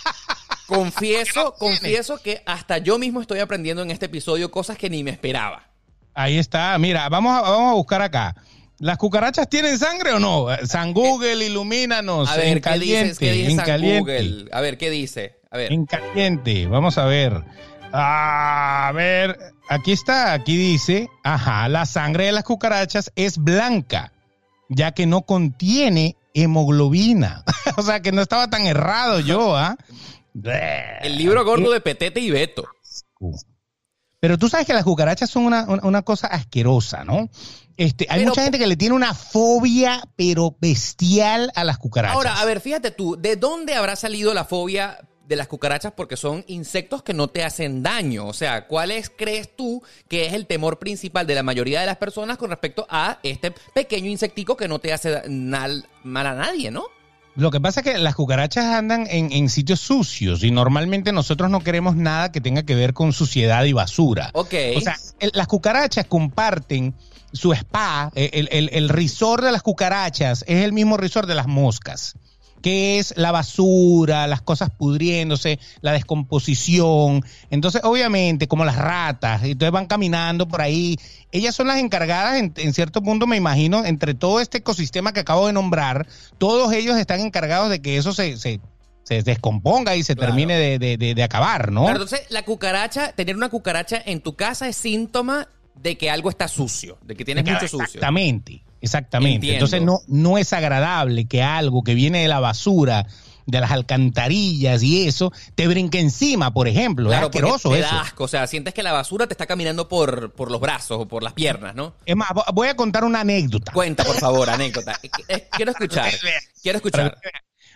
[laughs] confieso, confieso que hasta yo mismo estoy aprendiendo en este episodio cosas que ni me esperaba. Ahí está, mira, vamos a, vamos a buscar acá. ¿Las cucarachas tienen sangre o no? San Google, ilumínanos. A ver, en ¿qué caliente, dices? ¿Qué dice en San caliente. Google? A ver, ¿qué dice? A ver. En caliente, vamos a ver. A ver, aquí está, aquí dice, ajá, la sangre de las cucarachas es blanca, ya que no contiene hemoglobina. [laughs] o sea, que no estaba tan errado yo, ¿ah? [laughs] El libro gordo de Petete y Beto. Pero tú sabes que las cucarachas son una, una- una cosa asquerosa, ¿no? Este, hay Pero- mucha gente que le tiene una fobia, pero bestial a las cucarachas. Ahora, a ver, fíjate tú, ¿de dónde habrá salido la fobia de las cucarachas? Porque son insectos que no te hacen daño. O sea, ¿cuál es, crees tú, que es el temor principal de la mayoría de las personas con respecto a este pequeño insectico que no te hace mal a nadie, ¿no? Lo que pasa es que las cucarachas andan en, en sitios sucios y normalmente nosotros no queremos nada que tenga que ver con suciedad y basura. Ok. O sea, el- las cucarachas comparten su spa, eh, el, el, el resort de las cucarachas es el mismo resort de las moscas, que es la basura, las cosas pudriéndose, la descomposición. Entonces, obviamente, como las ratas, entonces van caminando por ahí. Ellas son las encargadas, en, en cierto punto, me imagino, entre todo este ecosistema que acabo de nombrar, todos ellos están encargados de que eso se, se, se descomponga y se Claro. termine de, de- de- de acabar, ¿no? Claro, entonces, la cucaracha, tener una cucaracha en tu casa es síntoma de que algo está sucio, de que tiene mucho sucio. Exactamente, exactamente. Entiendo. Entonces no, no es agradable que algo que viene de la basura, de las alcantarillas y eso, te brinque encima, por ejemplo. Claro, es asqueroso te eso. da asco. O sea, sientes que la basura te está caminando por, por los brazos o por las piernas, ¿no? Es más, vo- voy a contar una anécdota. Cuenta, por favor, anécdota. Eh, eh, Quiero [laughs] escuchar. Quiero escuchar.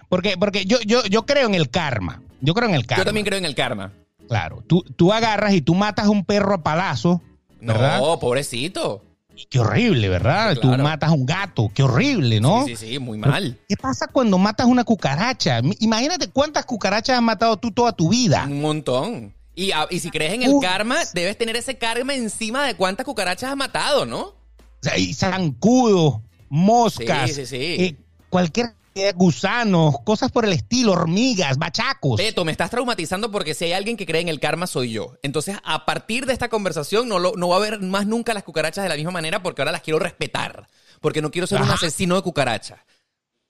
Porque, porque yo, yo, yo creo en el karma. Yo creo en el karma. Yo también creo en el karma. Claro. Tú, tú agarras y tú matas a un perro a palazo, ¿verdad? No, pobrecito. Qué horrible, ¿verdad? Sí, Tú matas a un gato, qué horrible, ¿no? Sí, sí, sí, muy mal. ¿Qué pasa cuando matas una cucaracha? Imagínate cuántas cucarachas has matado tú toda tu vida. Un montón. Y, y si crees en el karma, debes tener ese karma encima de cuántas cucarachas has matado, ¿no? O sea, y zancudos, moscas, Sí, sí, sí. eh, cualquier gusanos, cosas por el estilo, hormigas, bachacos. Beto, me estás traumatizando porque si hay alguien que cree en el karma soy yo. Entonces, a partir de esta conversación no, lo- no va a haber más nunca las cucarachas de la misma manera porque ahora las quiero respetar. Porque no quiero ser un asesino de cucarachas.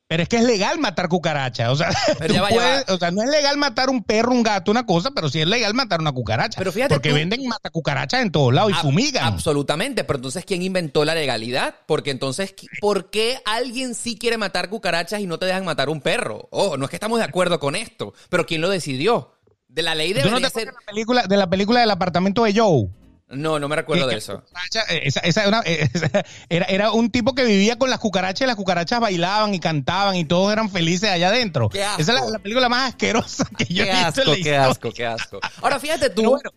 Pero es que es legal matar cucarachas. O sea, Pero [laughs] tú ya va, ya puedes- va. o sea, no es legal matar un perro, un gato, una cosa, pero sí es legal matar una cucaracha. Pero fíjate Porque tú- venden matacucarachas en todos lados y Ab- fumigan. Absolutamente, pero entonces ¿quién inventó la legalidad? Porque entonces, ¿qui- ¿por qué alguien sí quiere matar cucarachas y no te dejan matar un perro? Oh, no es que estamos de acuerdo con esto, pero ¿quién lo decidió? De la ley ¿Tú no te ser... de la película, de la película del apartamento de Joe? No, no me recuerdo de eso. eh, esa- esa era, una- [laughs] esa- era, era un tipo que vivía con las cucarachas y las cucarachas bailaban y cantaban y todos eran felices allá adentro. Qué asco. Esa es la, la película más asquerosa que yo Qué he visto asco, en la qué historia. asco, qué asco. Ahora fíjate tú... Bueno,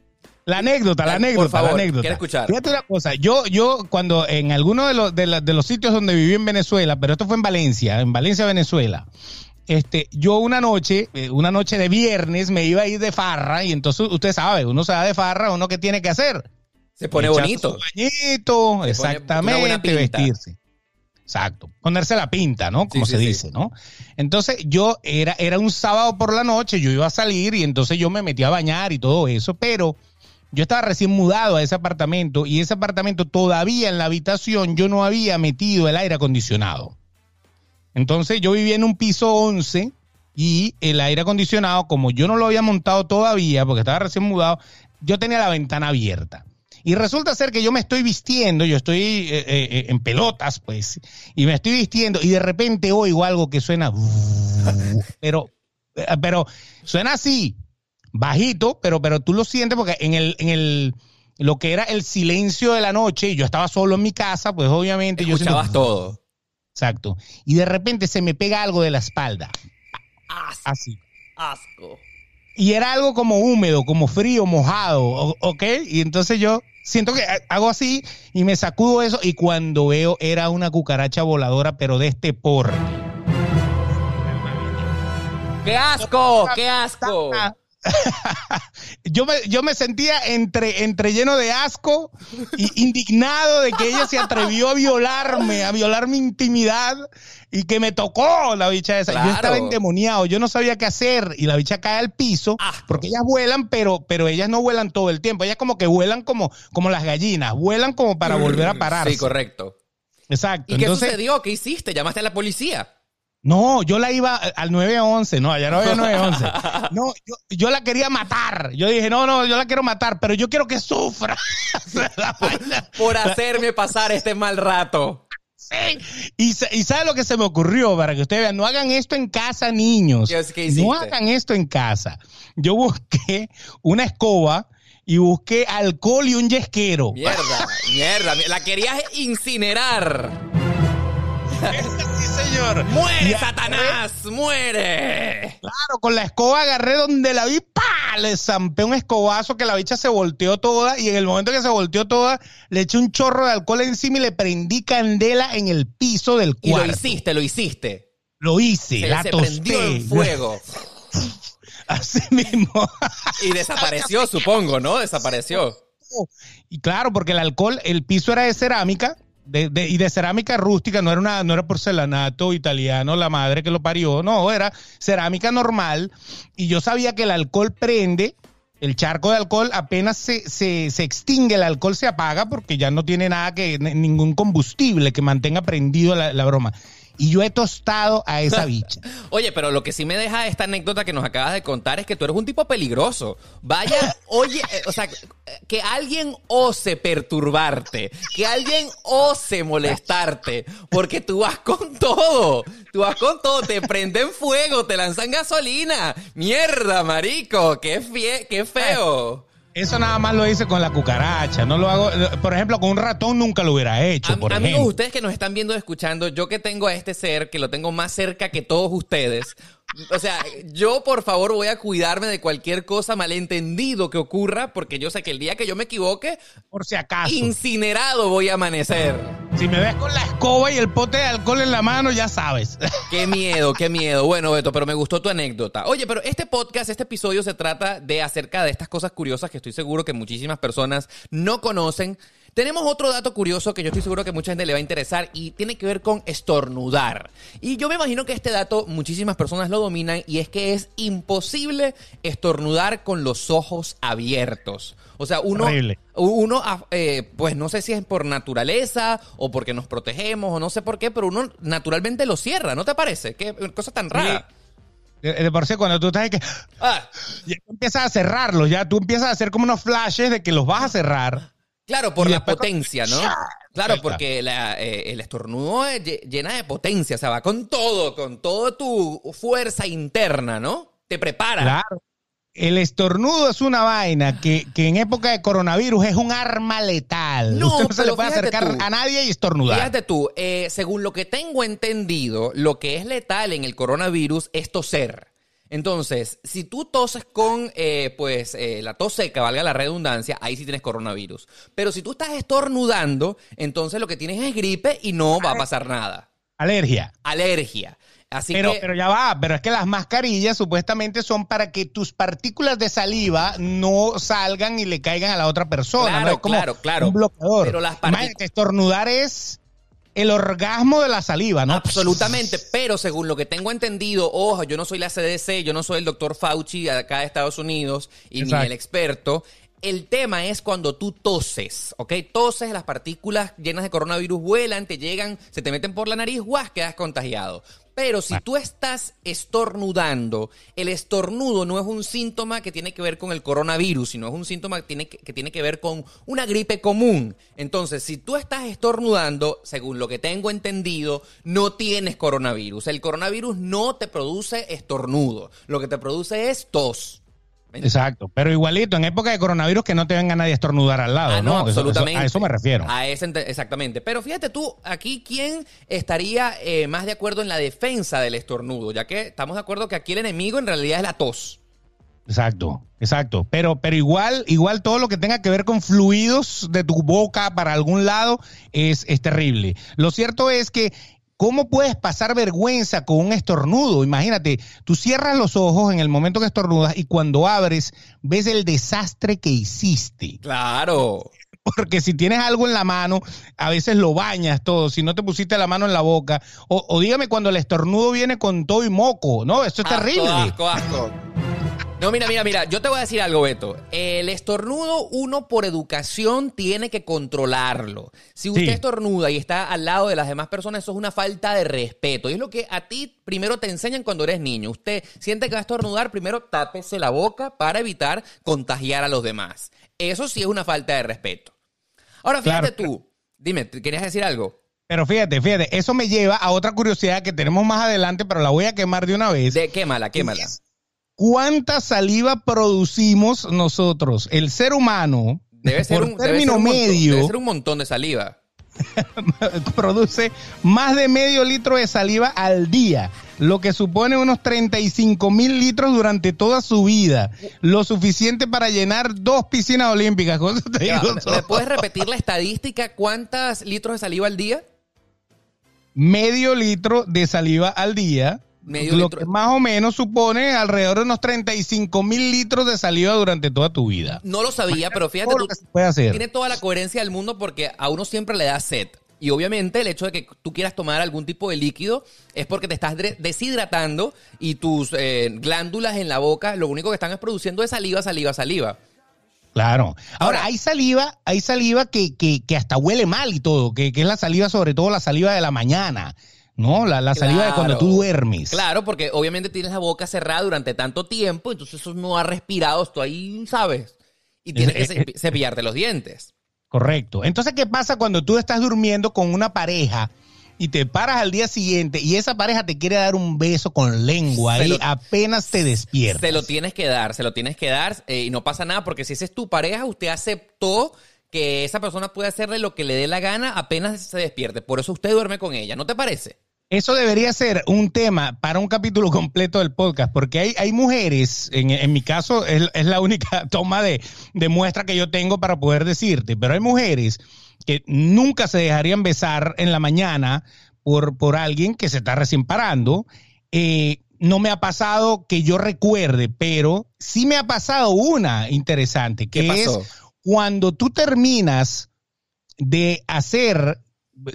la anécdota, la por anécdota, favor, la anécdota. quiero escuchar. Fíjate una cosa, yo, yo cuando en alguno de los, de, la- de los sitios donde viví en Venezuela, pero esto fue en Valencia, en Valencia, Venezuela, este, yo una noche, eh, una noche de viernes me iba a ir de farra y entonces usted sabe, uno se va de farra, uno que tiene que hacer. Se pone bonito. su bañito, Se pone exactamente, buena pinta. vestirse. Exacto, ponerse la pinta, ¿no? Como Sí, se sí, sí. dice, ¿no? Entonces yo era, era un sábado por la noche, yo iba a salir y entonces yo me metí a bañar y todo eso, pero yo estaba recién mudado a ese apartamento y ese apartamento todavía en la habitación yo no había metido el aire acondicionado. Entonces yo vivía en un piso 11 y el aire acondicionado, como yo no lo había montado todavía porque estaba recién mudado, yo tenía la ventana abierta. Y resulta ser que yo me estoy vistiendo, yo estoy eh, eh, en pelotas, pues, y me estoy vistiendo y de repente oigo algo que suena, [laughs] pero, eh, pero suena así, bajito, pero, pero tú lo sientes porque en el, en el, lo que era el silencio de la noche, y yo estaba solo en mi casa, pues obviamente yo siento- todo. Exacto. Y de repente se me pega algo de la espalda, Asco. así. asco. Y era algo como húmedo, como frío, mojado, ¿ok? Y entonces yo siento que ha- hago así y me sacudo eso y cuando veo era una cucaracha voladora, pero de este porte. ¡Qué asco! ¡Qué asco! [laughs] Yo me, yo me sentía entre, entre lleno de asco y indignado de que ella se atrevió a violarme, a violar mi intimidad y que me tocó la bicha esa. Yo Claro. estaba endemoniado, yo no sabía qué hacer y la bicha cae al piso Asco. porque ellas vuelan, pero, pero ellas no vuelan todo el tiempo. Ellas como que vuelan como, como las gallinas, vuelan como para volver a pararse. Sí, correcto. Exacto. ¿Y qué Entonces, sucedió? ¿Qué hiciste? ¿Llamaste a la policía? No, yo la iba al 911, no, allá no había 911. [laughs] No, yo, yo la quería matar. Yo dije, no, no, yo la quiero matar, pero yo quiero que sufra. [laughs] Por hacerme pasar este mal rato. Sí. Y, y sabe lo que se me ocurrió para que ustedes vean, no hagan esto en casa, niños. No hagan esto en casa. Yo busqué una escoba y busqué alcohol y un yesquero. Mierda, mierda. La querías incinerar. Sí, señor. ¡Muere, Y Satanás! ¡Muere! Claro, con la escoba agarré donde la vi, ¡pa! Le zampé un escobazo que la bicha se volteó toda y en el momento que se volteó toda, le eché un chorro de alcohol encima y le prendí candela en el piso del Y cuarto. lo hiciste, lo hiciste. Lo hice, Se, la se tosté. prendió en fuego. [laughs] Así mismo. Y desapareció, [laughs] supongo, ¿no? Desapareció. Y claro, porque el alcohol, el piso era de cerámica. De- de- y de cerámica rústica, no era una, no era porcelanato italiano, la madre que lo parió, no, era cerámica normal. Y yo sabía que el alcohol prende, el charco de alcohol, apenas se, se, se extingue, el alcohol se apaga porque ya no tiene nada que, ningún combustible que mantenga prendido la, la broma. Y yo he tostado a esa bicha. [laughs] Oye, pero lo que sí me deja esta anécdota que nos acabas de contar es que tú eres un tipo peligroso. Vaya, oye, eh, o sea, que alguien ose perturbarte, que alguien ose molestarte, porque tú vas con todo, tú vas con todo, te prenden fuego, te lanzan gasolina. Mierda, marico, qué, qué feo. Eso nada más lo hice con la cucaracha. No lo hago. Por ejemplo, con un ratón nunca lo hubiera hecho. por amigos, ejemplo. ustedes que nos están viendo y escuchando, yo que tengo a este ser, que lo tengo más cerca que todos ustedes. O sea, yo por favor voy a cuidarme de cualquier cosa malentendido que ocurra, porque yo sé que el día que yo me equivoque, por si acaso, incinerado voy a amanecer. Si me ves con la escoba y el pote de alcohol en la mano, ya sabes. [laughs] Qué miedo, qué miedo. Bueno, Beto, pero me gustó tu anécdota. Oye, pero este podcast, este episodio se trata de acerca de estas cosas curiosas que estoy seguro que muchísimas personas no conocen tenemos otro dato curioso que yo estoy seguro que mucha gente le va a interesar y tiene que ver con estornudar. Y yo me imagino que este dato muchísimas personas lo dominan y es que es imposible estornudar con los ojos abiertos. O sea, uno, uno ah, eh, pues no sé si es por naturaleza o porque nos protegemos o no sé por qué, pero uno naturalmente lo cierra, ¿no te parece? Qué cosa tan rara. De, por sí, cuando tú estás que ah. ya empiezas a cerrarlos, ya tú empiezas a hacer como unos flashes de que los vas a cerrar. Claro, por la potencia, ¿no? Claro, porque eh, el estornudo llena de potencia, o sea, va con todo, con toda tu fuerza interna, ¿no? Te prepara. Claro. El estornudo es una vaina que, en época de coronavirus es un arma letal. No, Usted no se le puede acercar a nadie y estornudar. Fíjate tú, eh, según lo que tengo entendido, lo que es letal en el coronavirus es toser. Entonces, si tú toses con, eh, pues, eh, la tos seca, valga la redundancia, ahí sí tienes coronavirus. Pero si tú estás estornudando, entonces lo que tienes es gripe y no va a pasar nada. Alergia. Alergia. Así pero, que... pero ya va, pero es que las mascarillas supuestamente son para que tus partículas de saliva no salgan y le caigan a la otra persona. Claro, claro, claro. Un bloqueador. Pero las partículas... Estornudar es el orgasmo de la saliva, ¿no? Absolutamente, pero según lo que tengo entendido, ojo, yo no soy la CDC, yo no soy el doctor Fauci de acá de Estados Unidos y ni el experto. El tema es cuando tú toses, ¿ok? Toses, las partículas llenas de coronavirus vuelan, te llegan, se te meten por la nariz, guas, quedas contagiado. Pero si tú estás estornudando, el estornudo no es un síntoma que tiene que ver con el coronavirus, sino es un síntoma que tiene que, tiene que ver con una gripe común. Entonces, si tú estás estornudando, según lo que tengo entendido, no tienes coronavirus. El coronavirus no te produce estornudo, lo que te produce es tos. Exacto, pero igualito, en época de coronavirus que no te venga nadie a estornudar al lado, ah, ¿no? absolutamente. a eso me refiero. A ese, exactamente. Pero fíjate tú, aquí, ¿quién estaría eh, más de acuerdo en la defensa del estornudo? Ya que estamos de acuerdo que aquí el enemigo en realidad es la tos. Exacto, exacto. Pero, pero igual, igual todo lo que tenga que ver con fluidos de tu boca para algún lado es, es terrible. Lo cierto es que ¿Cómo puedes pasar vergüenza con un estornudo? Imagínate, tú cierras los ojos en el momento que estornudas y cuando abres ves el desastre que hiciste. Claro. [laughs] Porque si tienes algo en la mano, a veces lo bañas todo. Si no te pusiste la mano en la boca. O, dígame cuando el estornudo viene con todo y moco. No, esto es terrible. Asco, asco. No, mira, mira, mira, yo te voy a decir algo, Beto. El estornudo, uno por educación tiene que controlarlo. Si usted estornuda y está al lado de las demás personas, eso es una falta de respeto. Y es lo que a ti primero te enseñan cuando eres niño. Usted siente que va a estornudar, primero tápese la boca para evitar contagiar a los demás. Eso sí es una falta de respeto. Ahora, fíjate tú, dime, ¿querías decir algo? Pero fíjate, fíjate, eso me lleva a otra curiosidad que tenemos más adelante, pero la voy a quemar de una vez. De quémala, quémala. ¿Cuánta saliva producimos nosotros? El ser humano, debe ser un, término medio, debe ser un montón de saliva. [laughs] produce más de medio litro de saliva al día, lo que supone unos 35 mil litros durante toda su vida, lo suficiente para llenar dos piscinas olímpicas. ¿Me puedes [laughs] repetir la estadística? ¿Cuántos litros de saliva al día? Medio litro de saliva al día lo que más o menos supone alrededor de unos 35 mil litros de saliva durante toda tu vida. No lo sabía, pero fíjate, tú, tiene toda la coherencia del mundo porque a uno siempre le da sed. Y obviamente el hecho de que tú quieras tomar algún tipo de líquido es porque te estás deshidratando y tus eh, glándulas en la boca lo único que están es produciendo es saliva, saliva, saliva. Claro. Ahora, hay saliva, hay saliva que, que, que, hasta huele mal y todo, que, que es la saliva, sobre todo la saliva de la mañana ¿no? La, la saliva de cuando tú duermes. Claro, porque obviamente tienes la boca cerrada durante tanto tiempo, entonces eso no ha respirado, esto ahí, ¿sabes? Y tienes que Eh, eh, cepi- cepillarte los dientes. Correcto. Entonces, ¿qué pasa cuando tú estás durmiendo con una pareja y te paras al día siguiente y esa pareja te quiere dar un beso con lengua y apenas te despiertas? Se lo tienes que dar, se lo tienes que dar eh, y no pasa nada porque si esa es tu pareja, usted aceptó que esa persona puede hacerle lo que le dé la gana apenas se despierte. Por eso usted duerme con ella, ¿no te parece? Eso debería ser un tema para un capítulo [laughs] completo del podcast, porque hay, hay mujeres, en, en mi caso es, es la única [laughs] toma de, de muestra que yo tengo para poder decirte, pero hay mujeres que nunca se dejarían besar en la mañana por, por alguien que se está recién parando. Eh, no me ha pasado que yo recuerde, pero sí me ha pasado una interesante, que ¿Qué pasó? es cuando tú terminas de hacer,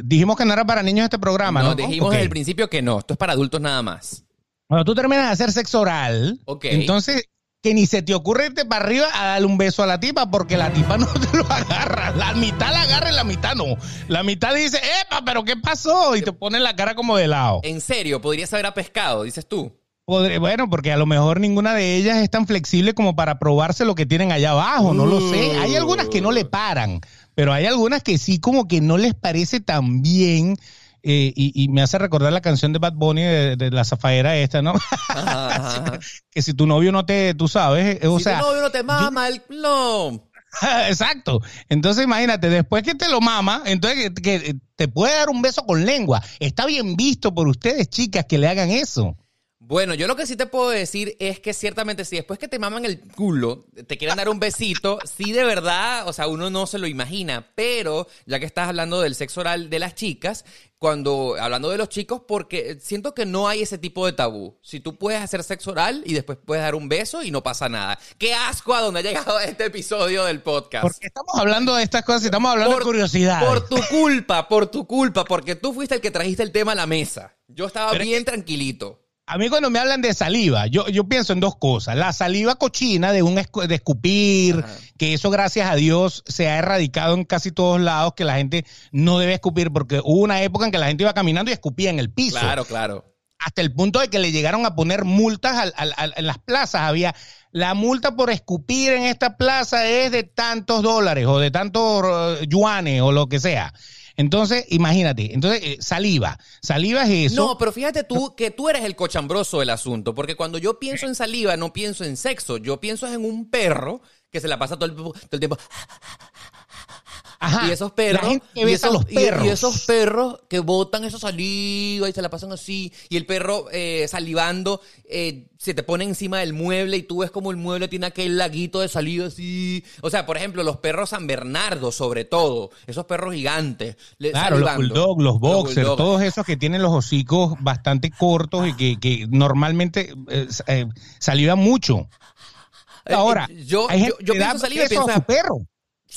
dijimos que no era para niños este programa, ¿no? no, dijimos Ok. desde el principio que no, esto es para adultos nada más. Cuando tú terminas de hacer sexo oral, Ok. entonces que ni se te ocurre irte para arriba a darle un beso a la tipa porque la tipa no [laughs] te lo agarra. La mitad la agarra y la mitad no. La mitad dice, ¡epa, pero qué pasó! Y te pone la cara como de lado. En serio, podría saber a pescado, dices tú. Podré- bueno, porque a lo mejor ninguna de ellas es tan flexible como para probarse lo que tienen allá abajo, no lo sé. Hay algunas que no le paran, pero hay algunas que sí como que no les parece tan bien. eh, y, y me hace recordar la canción de Bad Bunny de, de la zafaera esta, ¿no? Ajá, ajá, ajá. [laughs] que si tu novio no te, tú sabes, eh, o si sea, tu novio no te mama el no. [laughs] exacto. Entonces imagínate, después que te lo mama, entonces que, que te puede dar un beso con lengua. Está bien visto por ustedes, chicas, que le hagan eso. Bueno, yo lo que sí te puedo decir es que ciertamente si después que te maman el culo, te quieren dar un besito, sí de verdad, o sea, uno no se lo imagina, pero ya que estás hablando del sexo oral de las chicas, cuando hablando de los chicos, porque siento que no hay ese tipo de tabú. Si tú puedes hacer sexo oral y después puedes dar un beso y no pasa nada. Qué asco a donde ha llegado este episodio del podcast. Porque estamos hablando de estas cosas y estamos hablando de curiosidades. Por tu culpa, por tu culpa, porque tú fuiste el que trajiste el tema a la mesa. Yo estaba Pero es bien tranquilito. A mí cuando me hablan de saliva, yo, yo pienso en dos cosas. La saliva cochina de un escu- de escupir, Ajá. que eso gracias a Dios se ha erradicado en casi todos lados, que la gente no debe escupir, porque hubo una época en que la gente iba caminando y escupía en el piso. Claro, claro. Hasta el punto de que le llegaron a poner multas al- al- al- en las plazas. Había la multa por escupir en esta plaza es de tantos dólares o de tantos eh, yuanes o lo que sea. Entonces, imagínate, entonces eh, saliva, saliva es eso. No, pero fíjate tú que tú eres el cochambroso del asunto, porque cuando yo pienso en saliva no pienso en sexo, yo pienso en un perro que se la pasa todo el, todo el tiempo. Ajá. Y esos perros. Y esos, los perros. Y, esos perros que botan esa saliva y se la pasan así. Y el perro eh, salivando eh, se te pone encima del mueble y tú ves como el mueble tiene aquel laguito de saliva así. O sea, por ejemplo, los perros San Bernardo, sobre todo. Esos perros gigantes. Claro, los bulldogs, los boxers, todos esos que tienen los hocicos bastante cortos y que, que normalmente eh, eh, salivan mucho. Eh, Ahora, eh, yo, hay yo, gente yo que da pienso saliva y besos pienso a su perro.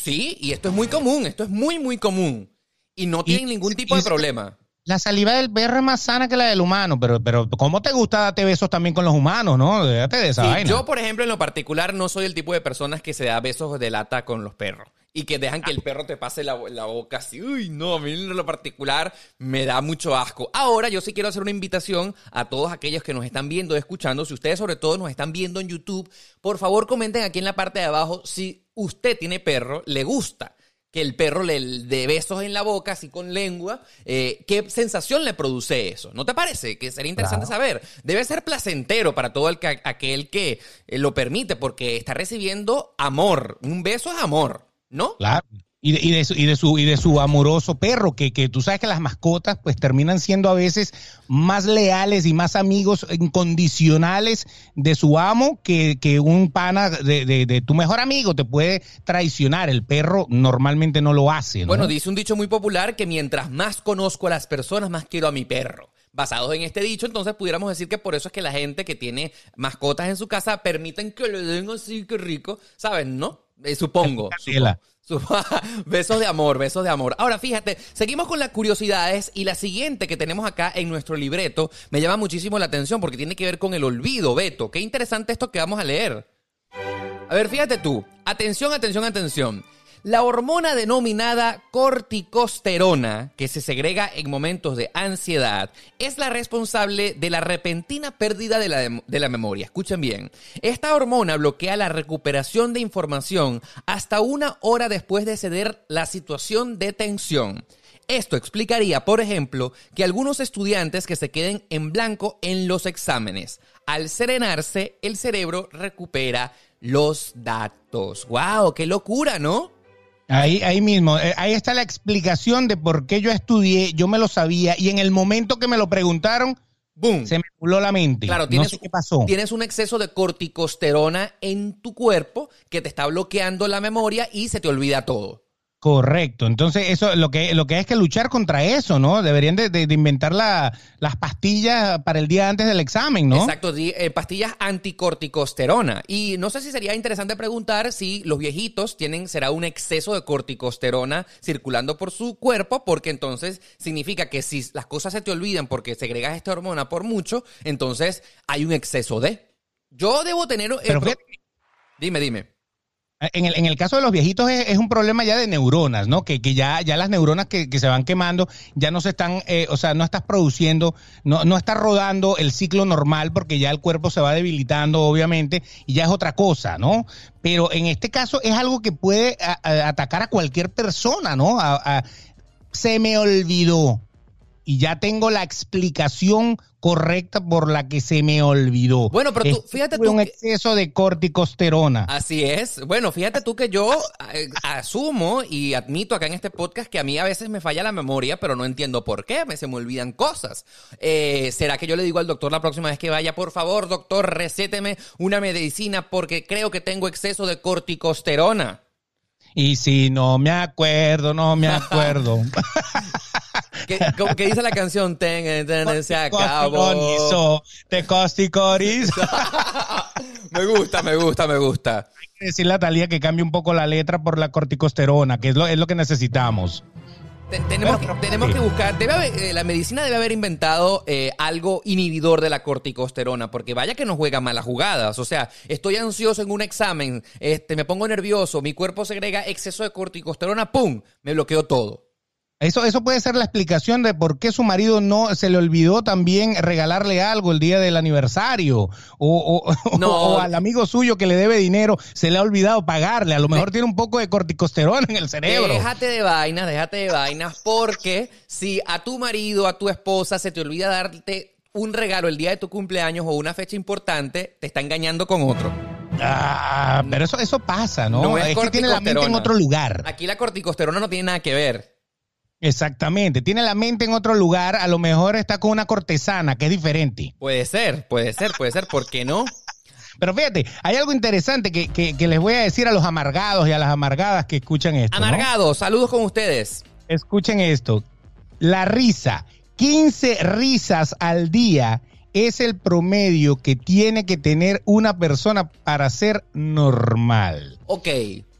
Sí, y esto es muy común, esto es muy, muy común. Y no Y- tienen ningún tipo de problema. La saliva del perro es más sana que la del humano, pero, pero ¿cómo te gusta darte besos también con los humanos, no? Déjate de esa Sí, vaina. yo, por ejemplo, en lo particular, no soy el tipo de personas que se da besos de lata con los perros. Y que dejan que el perro te pase la, la boca así. Uy, no, a mí en lo particular me da mucho asco. Ahora, yo sí quiero hacer una invitación a todos aquellos que nos están viendo, escuchando. Si ustedes, sobre todo, nos están viendo en YouTube, por favor, comenten aquí en la parte de abajo si usted tiene perro, le gusta que el perro le dé besos en la boca, así con lengua, eh, ¿qué sensación le produce eso? ¿No te parece? Que sería interesante saber. Debe ser placentero para todo el que- aquel que eh, lo permite, porque está recibiendo amor. Un beso es amor, ¿no? Claro. Y de, y de su, y de su y de su amoroso perro, que, que tú sabes que las mascotas pues terminan siendo a veces más leales y más amigos incondicionales de su amo que, que un pana de, de- de tu mejor amigo te puede traicionar. El perro normalmente no lo hace, ¿no? Bueno, dice un dicho muy popular que mientras más conozco a las personas, más quiero a mi perro. Basados en este dicho, entonces pudiéramos decir que por eso es que la gente que tiene mascotas en su casa permiten que le den así, que rico, ¿saben? ¿No? Eh, supongo. [laughs] Besos de amor, besos de amor. Ahora, fíjate, seguimos con las curiosidades y la siguiente que tenemos acá en nuestro libreto me llama muchísimo la atención porque tiene que ver con el olvido, Beto. Qué interesante esto que vamos a leer. A ver, fíjate tú. Atención, atención, atención. La hormona denominada corticosterona, que se segrega en momentos de ansiedad, es la responsable de la repentina pérdida de la, de la, memoria. Escuchen bien, esta hormona bloquea la recuperación de información hasta una hora después de ceder la situación de tensión. Esto explicaría, por ejemplo, que algunos estudiantes que se queden en blanco en los exámenes. Al serenarse, el cerebro recupera los datos. ¡Wow! ¡Qué locura, ¿no? Ahí, ahí mismo, eh, ahí está la explicación de por qué yo estudié, yo me lo sabía y en el momento que me lo preguntaron, ¡boom! Se me puló la mente. Claro, tienes, no sé qué pasó. tienes un exceso de corticosterona en tu cuerpo que te está bloqueando la memoria y se te olvida todo. Correcto. Entonces, eso lo que, lo que es que luchar contra eso, ¿no? Deberían de, inventar las pastillas para el día antes del examen, ¿no? Exacto, eh, pastillas anticorticosterona. Y no sé si sería interesante preguntar si los viejitos tienen, será un exceso de corticosterona circulando por su cuerpo, porque entonces significa que si las cosas se te olvidan porque segregas esta hormona por mucho, entonces hay un exceso de. Yo debo tener. Pero Dime, dime. En el, en el, caso de los viejitos es, un problema ya de neuronas, ¿no? Que, que ya, ya las neuronas que, que, se van quemando ya no se están, eh, o sea, no estás produciendo, no, no está rodando el ciclo normal porque ya el cuerpo se va debilitando, obviamente, y ya es otra cosa, ¿no? Pero en este caso es algo que puede atacar a cualquier persona, ¿no? se me olvidó y ya tengo la explicación correcta por la que se me olvidó. Bueno, pero tú, fíjate tú. un exceso de corticosterona. Así es. Bueno, fíjate tú que yo eh, asumo y admito acá en este podcast que a mí a veces me falla la memoria, pero no entiendo por qué. Me se me olvidan cosas. Eh, ¿Será que yo le digo al doctor la próxima vez que vaya, por favor, doctor, recéteme una medicina porque creo que tengo exceso de corticosterona? Y si no me acuerdo, no me [laughs] acuerdo. [laughs] ¿Qué, que dice la canción? Ten, ten, se acabó. Te costicoris. [laughs] me gusta, me gusta, me gusta. Hay que decirle a Talía que cambie un poco la letra por la corticosterona, que es lo, es lo que necesitamos. tenemos, que, tenemos que buscar, debe eh, la medicina debe haber inventado eh, algo inhibidor de la corticosterona, porque vaya que nos juega malas jugadas. O sea, estoy ansioso en un examen, este, me pongo nervioso, mi cuerpo segrega exceso de corticosterona, ¡pum! Me bloqueó todo. Eso, eso puede ser la explicación de por qué su marido no se le olvidó también regalarle algo el día del aniversario o, o, [laughs] al amigo suyo que le debe dinero se le ha olvidado pagarle. A lo mejor tiene un poco de corticosterona en el cerebro. Déjate de vainas, déjate de vainas, porque si a tu marido, a tu esposa se te olvida darte un regalo el día de tu cumpleaños o una fecha importante, te está engañando con otro. Ah, pero eso, eso pasa, ¿no? es, es que tiene la mente en otro lugar. Aquí la corticosterona no tiene nada que ver. Exactamente, tiene la mente en otro lugar, a lo mejor está con una cortesana, que es diferente. Puede ser, puede ser, puede ser, ¿por qué no? Pero fíjate, hay algo interesante que, que, les voy a decir a los amargados y a las amargadas que escuchan esto. Amargados, saludos con ustedes. Escuchen esto. La risa, 15 risas al día es el promedio que tiene que tener una persona para ser normal. Ok,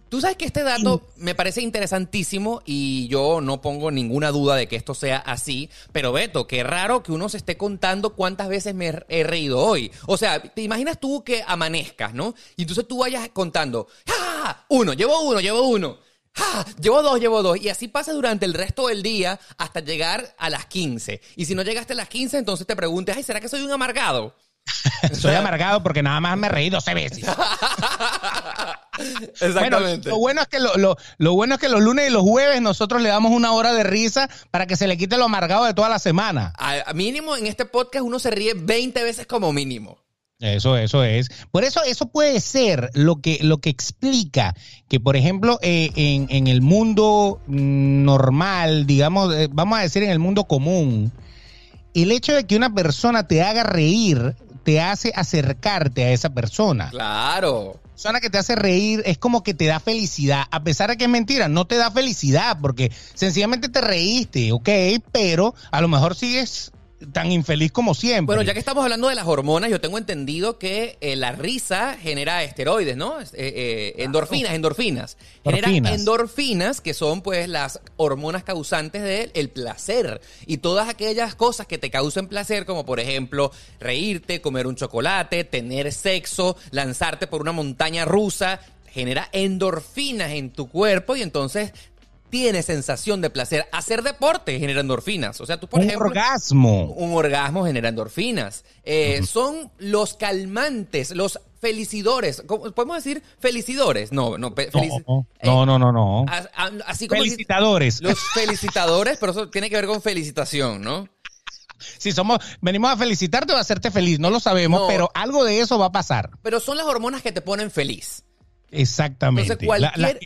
Tú sabes que este dato me parece interesantísimo y yo no pongo ninguna duda de que esto sea así, pero Beto, qué raro que uno se esté contando cuántas veces me he reído hoy. O sea, te imaginas tú que amanezcas, ¿no? Y entonces tú vayas contando, ¡ah! Uno, llevo uno, llevo uno. ¡Ah! Llevo dos, llevo dos. Y así pasa durante el resto del día hasta llegar a las 15. Y si no llegaste a las 15, entonces te preguntes, ay, ¿será que soy un amargado? [laughs] soy amargado porque nada más me reí 12 veces. [laughs] Exactamente. lo, bueno es que lo, bueno es que los lunes y los jueves nosotros le damos una hora de risa para que se le quite lo amargado de toda la semana. A, mínimo en este podcast uno se ríe 20 veces como mínimo. Eso, eso es. Por eso, eso puede ser lo que, lo que explica que, por ejemplo, eh, en, en, el mundo normal, digamos, eh, vamos a decir en el mundo común, el hecho de que una persona te haga reír te hace acercarte a esa persona. Claro. La persona que te hace reír es como que te da felicidad, a pesar de que es mentira, no te da felicidad porque sencillamente te reíste, ok, pero a lo mejor sigues tan infeliz como siempre. Bueno, ya que estamos hablando de las hormonas, yo tengo entendido que eh, la risa genera esteroides, ¿no? Eh, eh, endorfinas, endorfinas. Genera endorfinas, que son pues las hormonas causantes del placer. Y todas aquellas cosas que te causen placer, como por ejemplo reírte, comer un chocolate, tener sexo, lanzarte por una montaña rusa, genera endorfinas en tu cuerpo y entonces tienes sensación de placer. Hacer deporte genera endorfinas. O sea, tú, por un ejemplo. orgasmo. Un orgasmo genera endorfinas. Eh, Son los calmantes, los felicidores. ¿Cómo- ¿Podemos decir felicidores? No, no. felici- No, eh, no, no, no, no. a- así como Felicitadores. los felicitadores, pero eso tiene que ver con felicitación, ¿no? Si somos, venimos a felicitarte o a hacerte feliz, no lo sabemos, No. pero algo de eso va a pasar. Pero son las hormonas que te ponen feliz. Exactamente. Entonces, La- cualquier, la-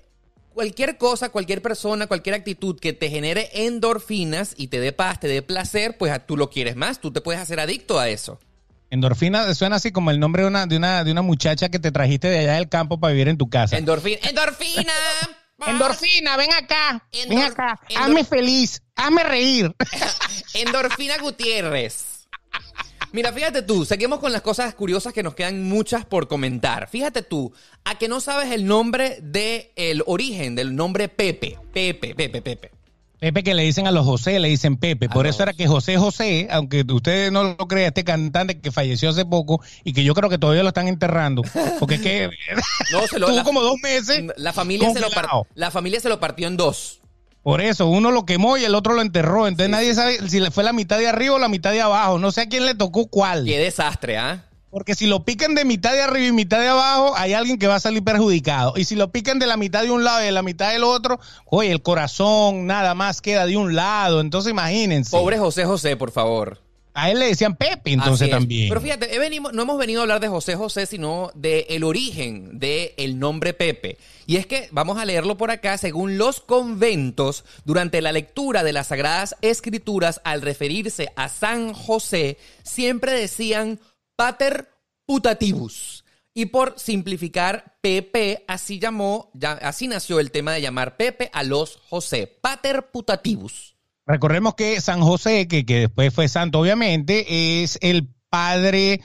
cualquier cosa, cualquier persona, cualquier actitud que te genere endorfinas y te dé paz, te dé placer, pues tú lo quieres más, tú te puedes hacer adicto a eso. endorfina suena así como el nombre de una, de una, de una muchacha que te trajiste de allá del campo para vivir en tu casa. Endorfina. ¡Endorfina! [laughs] Endorfina, ven acá. ven Endor- acá. endor- Hazme feliz. Hazme reír. [laughs] Endorfina Gutiérrez. Mira, fíjate tú, seguimos con las cosas curiosas que nos quedan muchas por comentar. Fíjate tú, a que no sabes el nombre de el origen del nombre Pepe. Pepe, Pepe, Pepe. Pepe que le dicen a los José, le dicen Pepe. Por A eso era que José José, aunque ustedes no lo crean, este cantante que falleció hace poco y que yo creo que todavía lo están enterrando, porque es que [laughs] No, se lo, [laughs] tuvo la, como dos meses. la familia se lo par- la familia se lo partió en dos. Por eso, uno lo quemó y el otro lo enterró. Entonces Sí, nadie sabe si le fue la mitad de arriba o la mitad de abajo. No sé a quién le tocó cuál. Qué desastre, ¿ah? Porque si lo pican de mitad de arriba y mitad de abajo, hay alguien que va a salir perjudicado. Y si lo pican de la mitad de un lado y de la mitad del otro, oye, el corazón nada más queda de un lado. Entonces imagínense. Pobre José José, por favor. A él le decían Pepe, entonces también. Pero fíjate, he venido- no hemos venido a hablar de José José, sino del el origen del nombre Pepe. Y es que, vamos a leerlo por acá, según los conventos, durante la lectura de las Sagradas Escrituras, al referirse a San José, siempre decían Pater Putativus. Y por simplificar, Pepe, así llamó, ya- así nació el tema de llamar Pepe a los José, Pater Putativus. Recordemos que San José, que, que después fue santo, obviamente, es el padre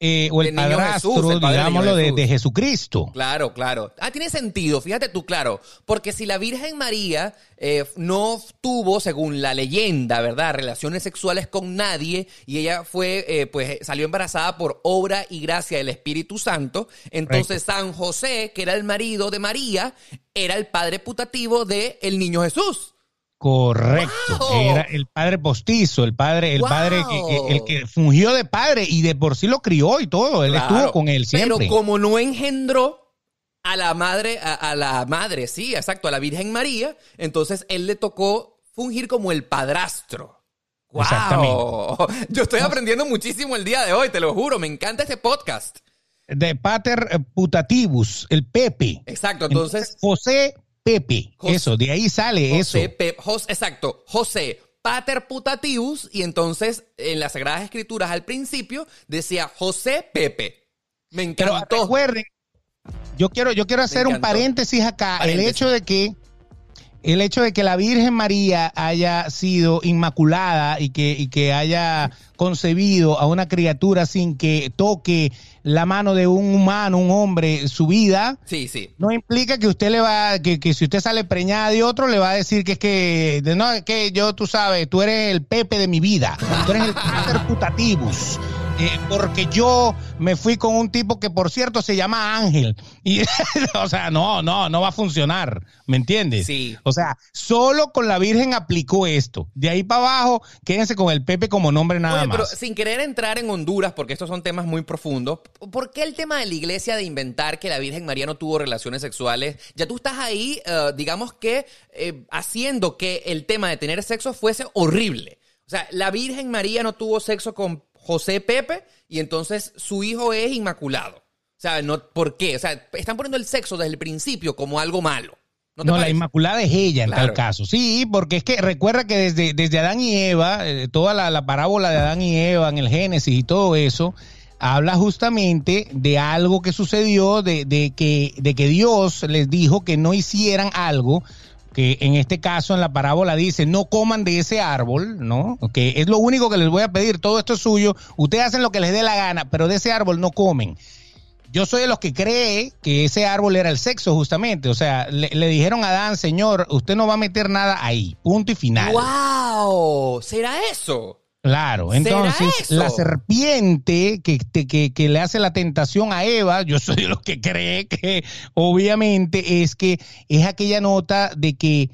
eh, o el Del niño padrastro, Jesús, el del digámoslo, de, de Jesucristo. Claro, claro. Ah, tiene sentido, fíjate tú, claro. Porque si la Virgen María eh, no tuvo, según la leyenda, ¿verdad?, relaciones sexuales con nadie y ella fue, eh, pues salió embarazada por obra y gracia del Espíritu Santo, entonces San José, que era el marido de María, era el padre putativo de el niño Jesús. Correcto. ¡Wow! Era el padre postizo, el padre, el ¡Wow! padre que, que- el que fungió de padre y de por sí lo crió y todo. Él Claro. estuvo con él siempre. Pero como no engendró a la madre, a, a la madre, sí, exacto, a la Virgen María, entonces él le tocó fungir como el padrastro. ¡Wow! Exactamente. [laughs] Yo estoy aprendiendo muchísimo el día de hoy, te lo juro, me encanta este podcast. De pater putativus, el Pepe. Exacto, entonces, José Pepe. José- eso, de ahí sale José, eso. Pe- Jos- exacto, José Pater Putatius, y entonces en las Sagradas Escrituras al principio decía José Pepe. Me Pero encantó. recuerden, yo quiero, yo quiero hacer un paréntesis acá. Paréntesis. El hecho de que el hecho de que la Virgen María haya sido inmaculada y que, y que haya concebido a una criatura sin que toque la mano de un humano, un hombre, su vida, Sí, sí. no implica que usted le va, que, que si usted sale preñada de otro, le va a decir que es que, de- no, es que yo, tú sabes, tú eres el Pepe de mi vida, tú eres el putativus. Eh, porque yo me fui con un tipo que, por cierto, se llama Ángel. Y, [laughs] o sea, no, no, no va a funcionar. ¿Me entiendes? Sí. O sea, solo con la Virgen aplicó esto. De ahí para abajo, quédense con el Pepe como nombre nada Oye, pero más. sin querer entrar en Honduras, porque estos son temas muy profundos, ¿por qué el tema de la iglesia de inventar que la Virgen María no tuvo relaciones sexuales? Ya tú estás ahí, eh, digamos que, eh, haciendo que el tema de tener sexo fuese horrible. O sea, la Virgen María no tuvo sexo con José Pepe y entonces su hijo es inmaculado. O sea, no, ¿por qué? O sea, están poniendo el sexo desde el principio como algo malo. ¿No la? Inmaculada es ella en Claro. tal caso. Sí, porque es que recuerda que desde, desde Adán y Eva, eh, toda la, la parábola de Adán y Eva en el Génesis y todo eso, habla justamente de algo que sucedió, de, de que, de que Dios les dijo que no hicieran algo que en este caso en la parábola dice, no coman de ese árbol, ¿no? Que es lo único que les voy a pedir, todo esto es suyo, ustedes hacen lo que les dé la gana, pero de ese árbol no comen. Yo soy de los que cree que ese árbol era el sexo justamente, o sea, le, le dijeron a Adán, señor, usted no va a meter nada ahí, punto y final. ¡Wow! ¿Será eso? Claro, ¿Será entonces la serpiente que, te- que, que le hace la tentación a Eva, yo soy los que cree que obviamente es que es aquella nota de que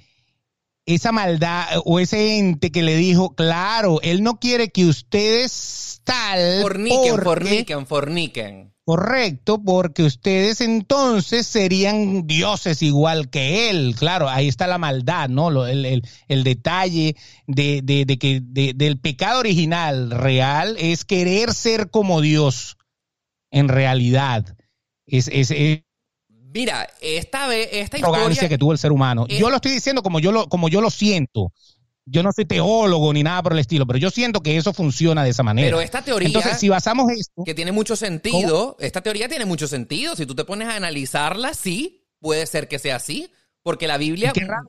esa maldad o ese ente que le dijo, claro, él no quiere que ustedes tal Forniquen, porque- forniquen, forniquen. Correcto, porque ustedes entonces serían dioses igual que él. Claro, ahí está la maldad, ¿no? Lo- el, el- el detalle de, de- de que de- del pecado original real es querer ser como Dios en realidad. Es, es, es Mira, esta vez, esta arrogancia historia. que tuvo el ser humano. es- Yo lo estoy diciendo como yo lo, como yo lo siento. Yo no soy teólogo ni nada por el estilo, pero yo siento que eso funciona de esa manera. Pero esta teoría. Entonces, si basamos esto, que tiene mucho sentido. Esta teoría tiene mucho sentido. Si tú te pones a analizarla, sí, puede ser que sea así. Porque la Biblia. y qué raro,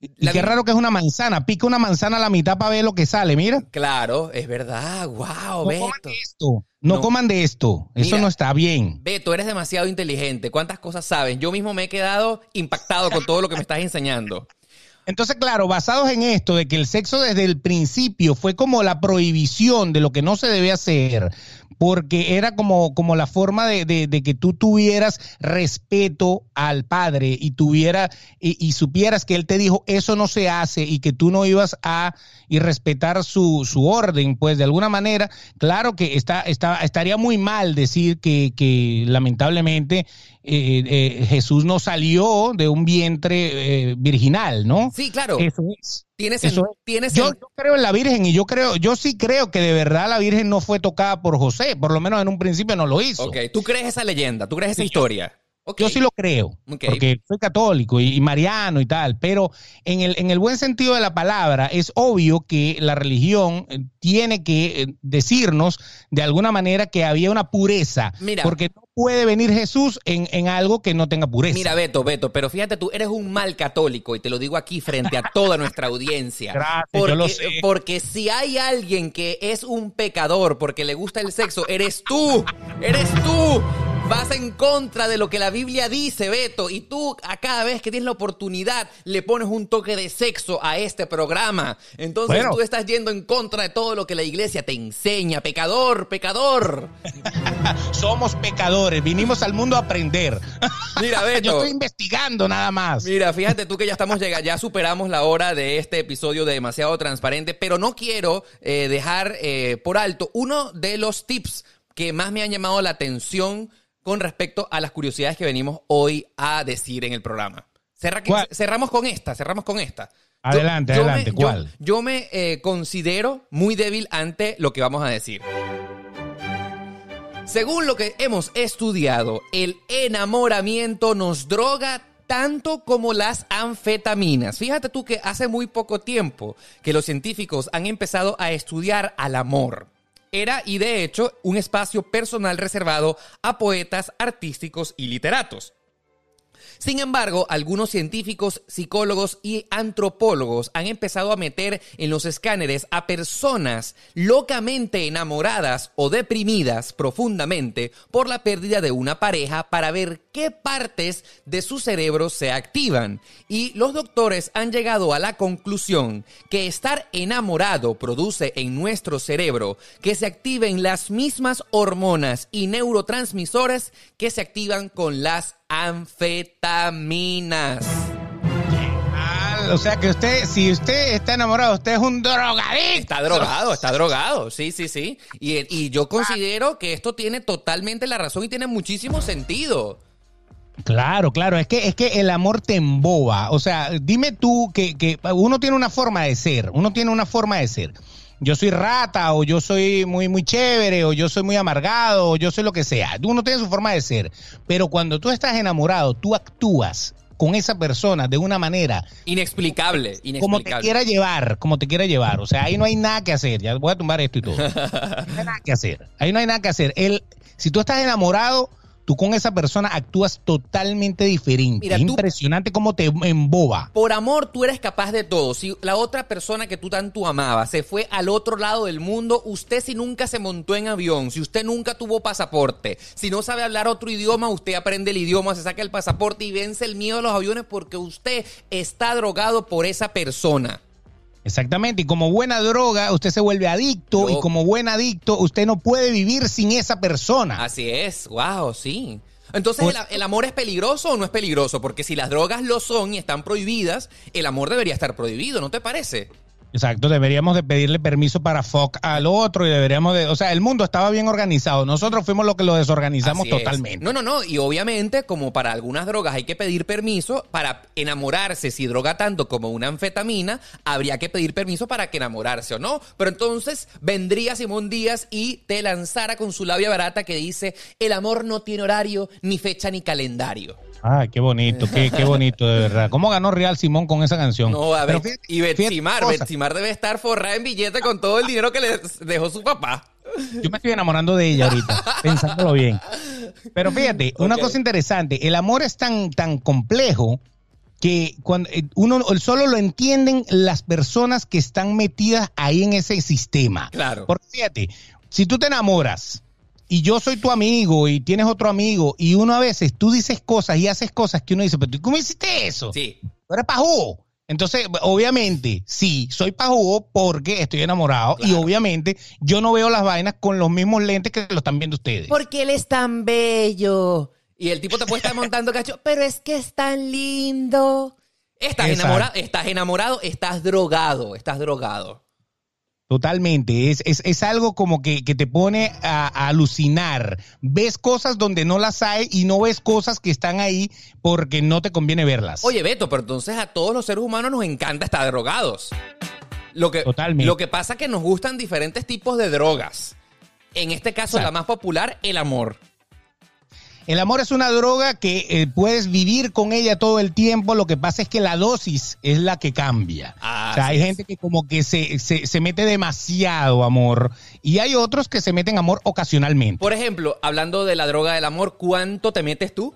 y La qué raro que es una manzana. Pica una manzana a la mitad para ver lo que sale, mira. Claro, es verdad. Wow, No Beto. coman de esto. No, No. coman de esto. Eso Mira. no está bien. Beto, eres demasiado inteligente. ¿Cuántas cosas sabes? Yo mismo me he quedado impactado con todo lo que me estás enseñando. Entonces, claro, basados en esto de que el sexo desde el principio fue como la prohibición de lo que no se debe hacer, porque era como, como la forma de, de- de que tú tuvieras respeto al padre y tuviera y, y supieras que él te dijo eso no se hace y que tú no ibas a y respetar su, su orden, pues de alguna manera, claro que está, está, estaría muy mal decir que, que lamentablemente eh, eh, Jesús no salió de un vientre eh, virginal, ¿no? Sí, claro. Eso es. Tiene, Eso tiene Yo, creo en la Virgen y yo creo, yo sí creo que de verdad la Virgen no fue tocada por José, por lo menos en un principio no lo hizo. Ok, tú crees esa leyenda, tú crees esa Sí, yo- Yo sí lo creo, Ok. porque soy católico y, y mariano y tal, pero en el, en el buen sentido de la palabra es obvio que la religión eh, tiene que eh, decirnos de alguna manera que había una pureza, Mira. porque no puede venir Jesús en, en algo que no tenga pureza. Mira, Beto, Beto, pero fíjate, tú eres un mal católico y te lo digo aquí frente a toda nuestra audiencia. [laughs] Gracias, porque, yo lo sé. Porque si hay alguien que es un pecador porque le gusta el sexo, eres tú, eres tú. Vas en contra de lo que la Biblia dice, Beto, y tú a cada vez que tienes la oportunidad le pones un toque de sexo a este programa. Entonces Bueno. tú estás yendo en contra de todo lo que la iglesia te enseña. Pecador, pecador. [laughs] Somos pecadores, vinimos al mundo a aprender. Mira, [laughs] Yo Beto. estoy investigando nada más. Mira, fíjate tú que ya estamos llegando, ya superamos la hora de este episodio de demasiado transparente, pero no quiero eh, dejar eh, por alto uno de los tips que más me han llamado la atención con respecto a las curiosidades que venimos hoy a decir en el programa. Cerramos con esta, cerramos con esta. Adelante, yo adelante, me- yo- ¿cuál? Yo, me eh, considero muy débil ante lo que vamos a decir. Según lo que hemos estudiado, el enamoramiento nos droga tanto como las anfetaminas. Fíjate tú que hace muy poco tiempo que los científicos han empezado a estudiar al amor. Era, y de hecho, un espacio personal reservado a poetas, artísticos y literatos. Sin embargo, algunos científicos, psicólogos y antropólogos han empezado a meter en los escáneres a personas locamente enamoradas o deprimidas profundamente por la pérdida de una pareja para ver qué partes de su cerebro se activan. Y los doctores han llegado a la conclusión que estar enamorado produce en nuestro cerebro que se activen las mismas hormonas y neurotransmisores que se activan con las anfetaminas. Ah, o sea que usted, si usted está enamorado, usted es un drogadicto. Está drogado, está drogado, sí, sí, sí. Y, y yo considero que esto tiene totalmente la razón y tiene muchísimo sentido. Claro, claro, es que, es que el amor te emboba. O sea, dime tú que, que uno tiene una forma de ser, uno tiene una forma de ser. Yo soy rata, o yo soy muy, muy chévere, o yo soy muy amargado, o yo soy lo que sea. Uno tiene su forma de ser. Pero cuando tú estás enamorado, tú actúas con esa persona de una manera Inexplicable, como te inexplicable. quiera llevar, como te quiera llevar. O sea, ahí no hay nada que hacer. Ya voy a tumbar esto y todo. [laughs] No hay nada que hacer. Ahí no hay nada que hacer. Él, si tú estás enamorado, tú con esa persona actúas totalmente diferente. Mira, es tú- impresionante cómo te emboba. Por amor tú eres capaz de todo. Si la otra persona que tú tanto amabas se fue al otro lado del mundo, usted si nunca se montó en avión, si usted nunca tuvo pasaporte, si no sabe hablar otro idioma, usted aprende el idioma, se saca el pasaporte y vence el miedo a los aviones porque usted está drogado por esa persona. Exactamente, y como buena droga, usted se vuelve adicto y como buen adicto, usted no puede vivir sin esa persona. Así es, wow, sí. Entonces, ¿el, el amor es peligroso o no es peligroso? Porque si las drogas lo son y están prohibidas, el amor debería estar prohibido, ¿no te parece? Exacto, deberíamos de pedirle permiso para fuck al otro y deberíamos de, o sea, el mundo estaba bien organizado, nosotros fuimos los que lo desorganizamos Así es. totalmente. No, no, no. Y obviamente, como para algunas drogas hay que pedir permiso, para enamorarse, si droga tanto como una anfetamina, habría que pedir permiso para que enamorarse o no. Pero entonces vendría Simón Díaz y te lanzara con su labia barata que dice: el amor no tiene horario, ni fecha, ni calendario. Ay, [laughs] qué bonito, qué, qué bonito, de verdad. ¿Cómo ganó Real Simón con esa canción? No, a ver. fíjate- Y cosa, Betsimar debe estar forrada en billete con todo el dinero que le dejó su papá. Yo me estoy enamorando de ella ahorita, [laughs] pensándolo bien. Pero fíjate, una cosa interesante, el amor es tan, tan complejo que cuando eh, uno solo lo entienden las personas que están metidas ahí en ese sistema. Claro. Porque fíjate, si tú te enamoras y yo soy tu amigo y tienes otro amigo y uno a veces tú dices cosas y haces cosas que uno dice, pero ¿tú cómo hiciste eso? Sí. Tú eres pajú. Entonces, obviamente, sí, soy pajú porque estoy enamorado y obviamente yo no veo las vainas con los mismos lentes que lo están viendo ustedes. Porque él es tan bello. Y el tipo te puede estar montando cacho, pero es que es tan lindo. Estás Exacto. enamorado, estás enamorado, estás drogado, estás drogado. Totalmente, es, es, es algo como que, que te pone a, a alucinar. Ves cosas donde no las hay y no ves cosas que están ahí porque no te conviene verlas. Oye, Beto, pero entonces a todos los seres humanos nos encanta estar drogados. Lo que, Totalmente. Lo que pasa es que nos gustan diferentes tipos de drogas. En este caso, Exacto. la más popular, el amor. El amor es una droga que eh, puedes vivir con ella todo el tiempo, lo que pasa es que la dosis es la que cambia. Ah, o sea, hay es. gente que como que se, se, se mete demasiado amor y hay otros que se meten amor ocasionalmente. Por ejemplo, hablando de la droga del amor, ¿cuánto te metes tú?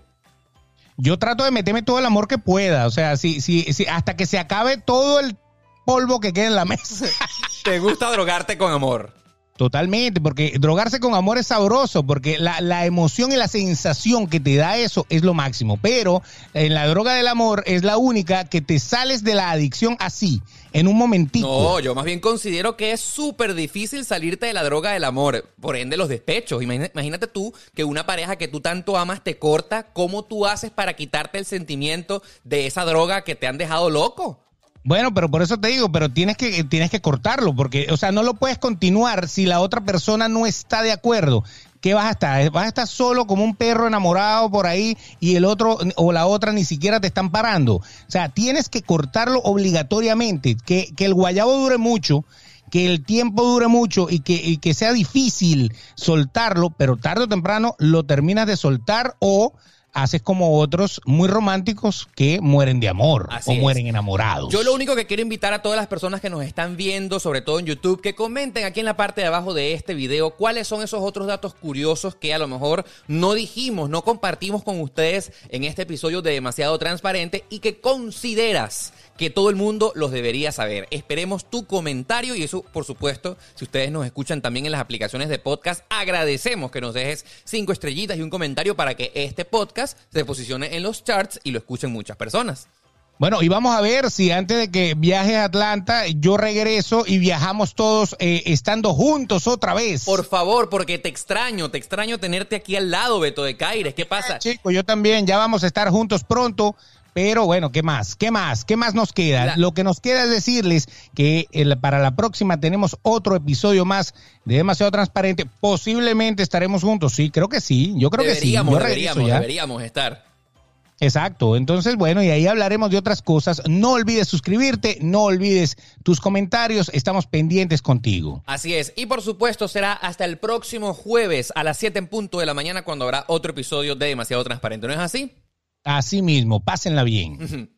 Yo trato de meterme todo el amor que pueda, o sea, si, si, si, hasta que se acabe todo el polvo que queda en la mesa. [laughs] ¿Te gusta drogarte con amor? Totalmente, porque drogarse con amor es sabroso, porque la, la emoción y la sensación que te da eso es lo máximo. Pero en la droga del amor es la única que te sales de la adicción así, en un momentito. No, yo más bien considero que es súper difícil salirte de la droga del amor, por ende los despechos. Imagínate tú que una pareja que tú tanto amas te corta, ¿cómo tú haces para quitarte el sentimiento de esa droga que te han dejado loco? Bueno, pero por eso te digo, pero tienes que, tienes que cortarlo, porque, o sea, no lo puedes continuar si la otra persona no está de acuerdo. ¿Qué vas a estar? ¿Vas a estar solo como un perro enamorado por ahí y el otro o la otra ni siquiera te están parando? O sea, tienes que cortarlo obligatoriamente, que, que el guayabo dure mucho, que el tiempo dure mucho y que, y que sea difícil soltarlo, pero tarde o temprano lo terminas de soltar o haces como otros muy románticos que mueren de amor Así o es. mueren enamorados. Yo lo único que quiero invitar a todas las personas que nos están viendo, sobre todo en YouTube, que comenten aquí en la parte de abajo de este video cuáles son esos otros datos curiosos que a lo mejor no dijimos, no compartimos con ustedes en este episodio de Demasiado Transparente y que consideras que todo el mundo los debería saber. Esperemos tu comentario y eso, por supuesto, si ustedes nos escuchan también en las aplicaciones de podcast, agradecemos que nos dejes cinco estrellitas y un comentario para que este podcast se posicione en los charts y lo escuchen muchas personas. Bueno, y vamos a ver si antes de que viajes a Atlanta, yo regreso y viajamos todos eh, estando juntos otra vez. Por favor, porque te extraño, te extraño tenerte aquí al lado, Beto de Caires. ¿Qué pasa? Chicos, yo también, ya vamos a estar juntos pronto. Pero bueno, ¿qué más? ¿Qué más? ¿Qué más nos queda? La- Lo que nos queda es decirles que el- para la próxima tenemos otro episodio más de Demasiado Transparente. Posiblemente estaremos juntos. Sí, creo que sí. Yo creo deberíamos, que sí. Deberíamos, ya. deberíamos estar. Exacto. Entonces, bueno, y ahí hablaremos de otras cosas. No olvides suscribirte, no olvides tus comentarios. Estamos pendientes contigo. Así es. Y por supuesto será hasta el próximo jueves a las 7 en punto de la mañana cuando habrá otro episodio de Demasiado Transparente. ¿No es así? Así mismo, pásenla bien.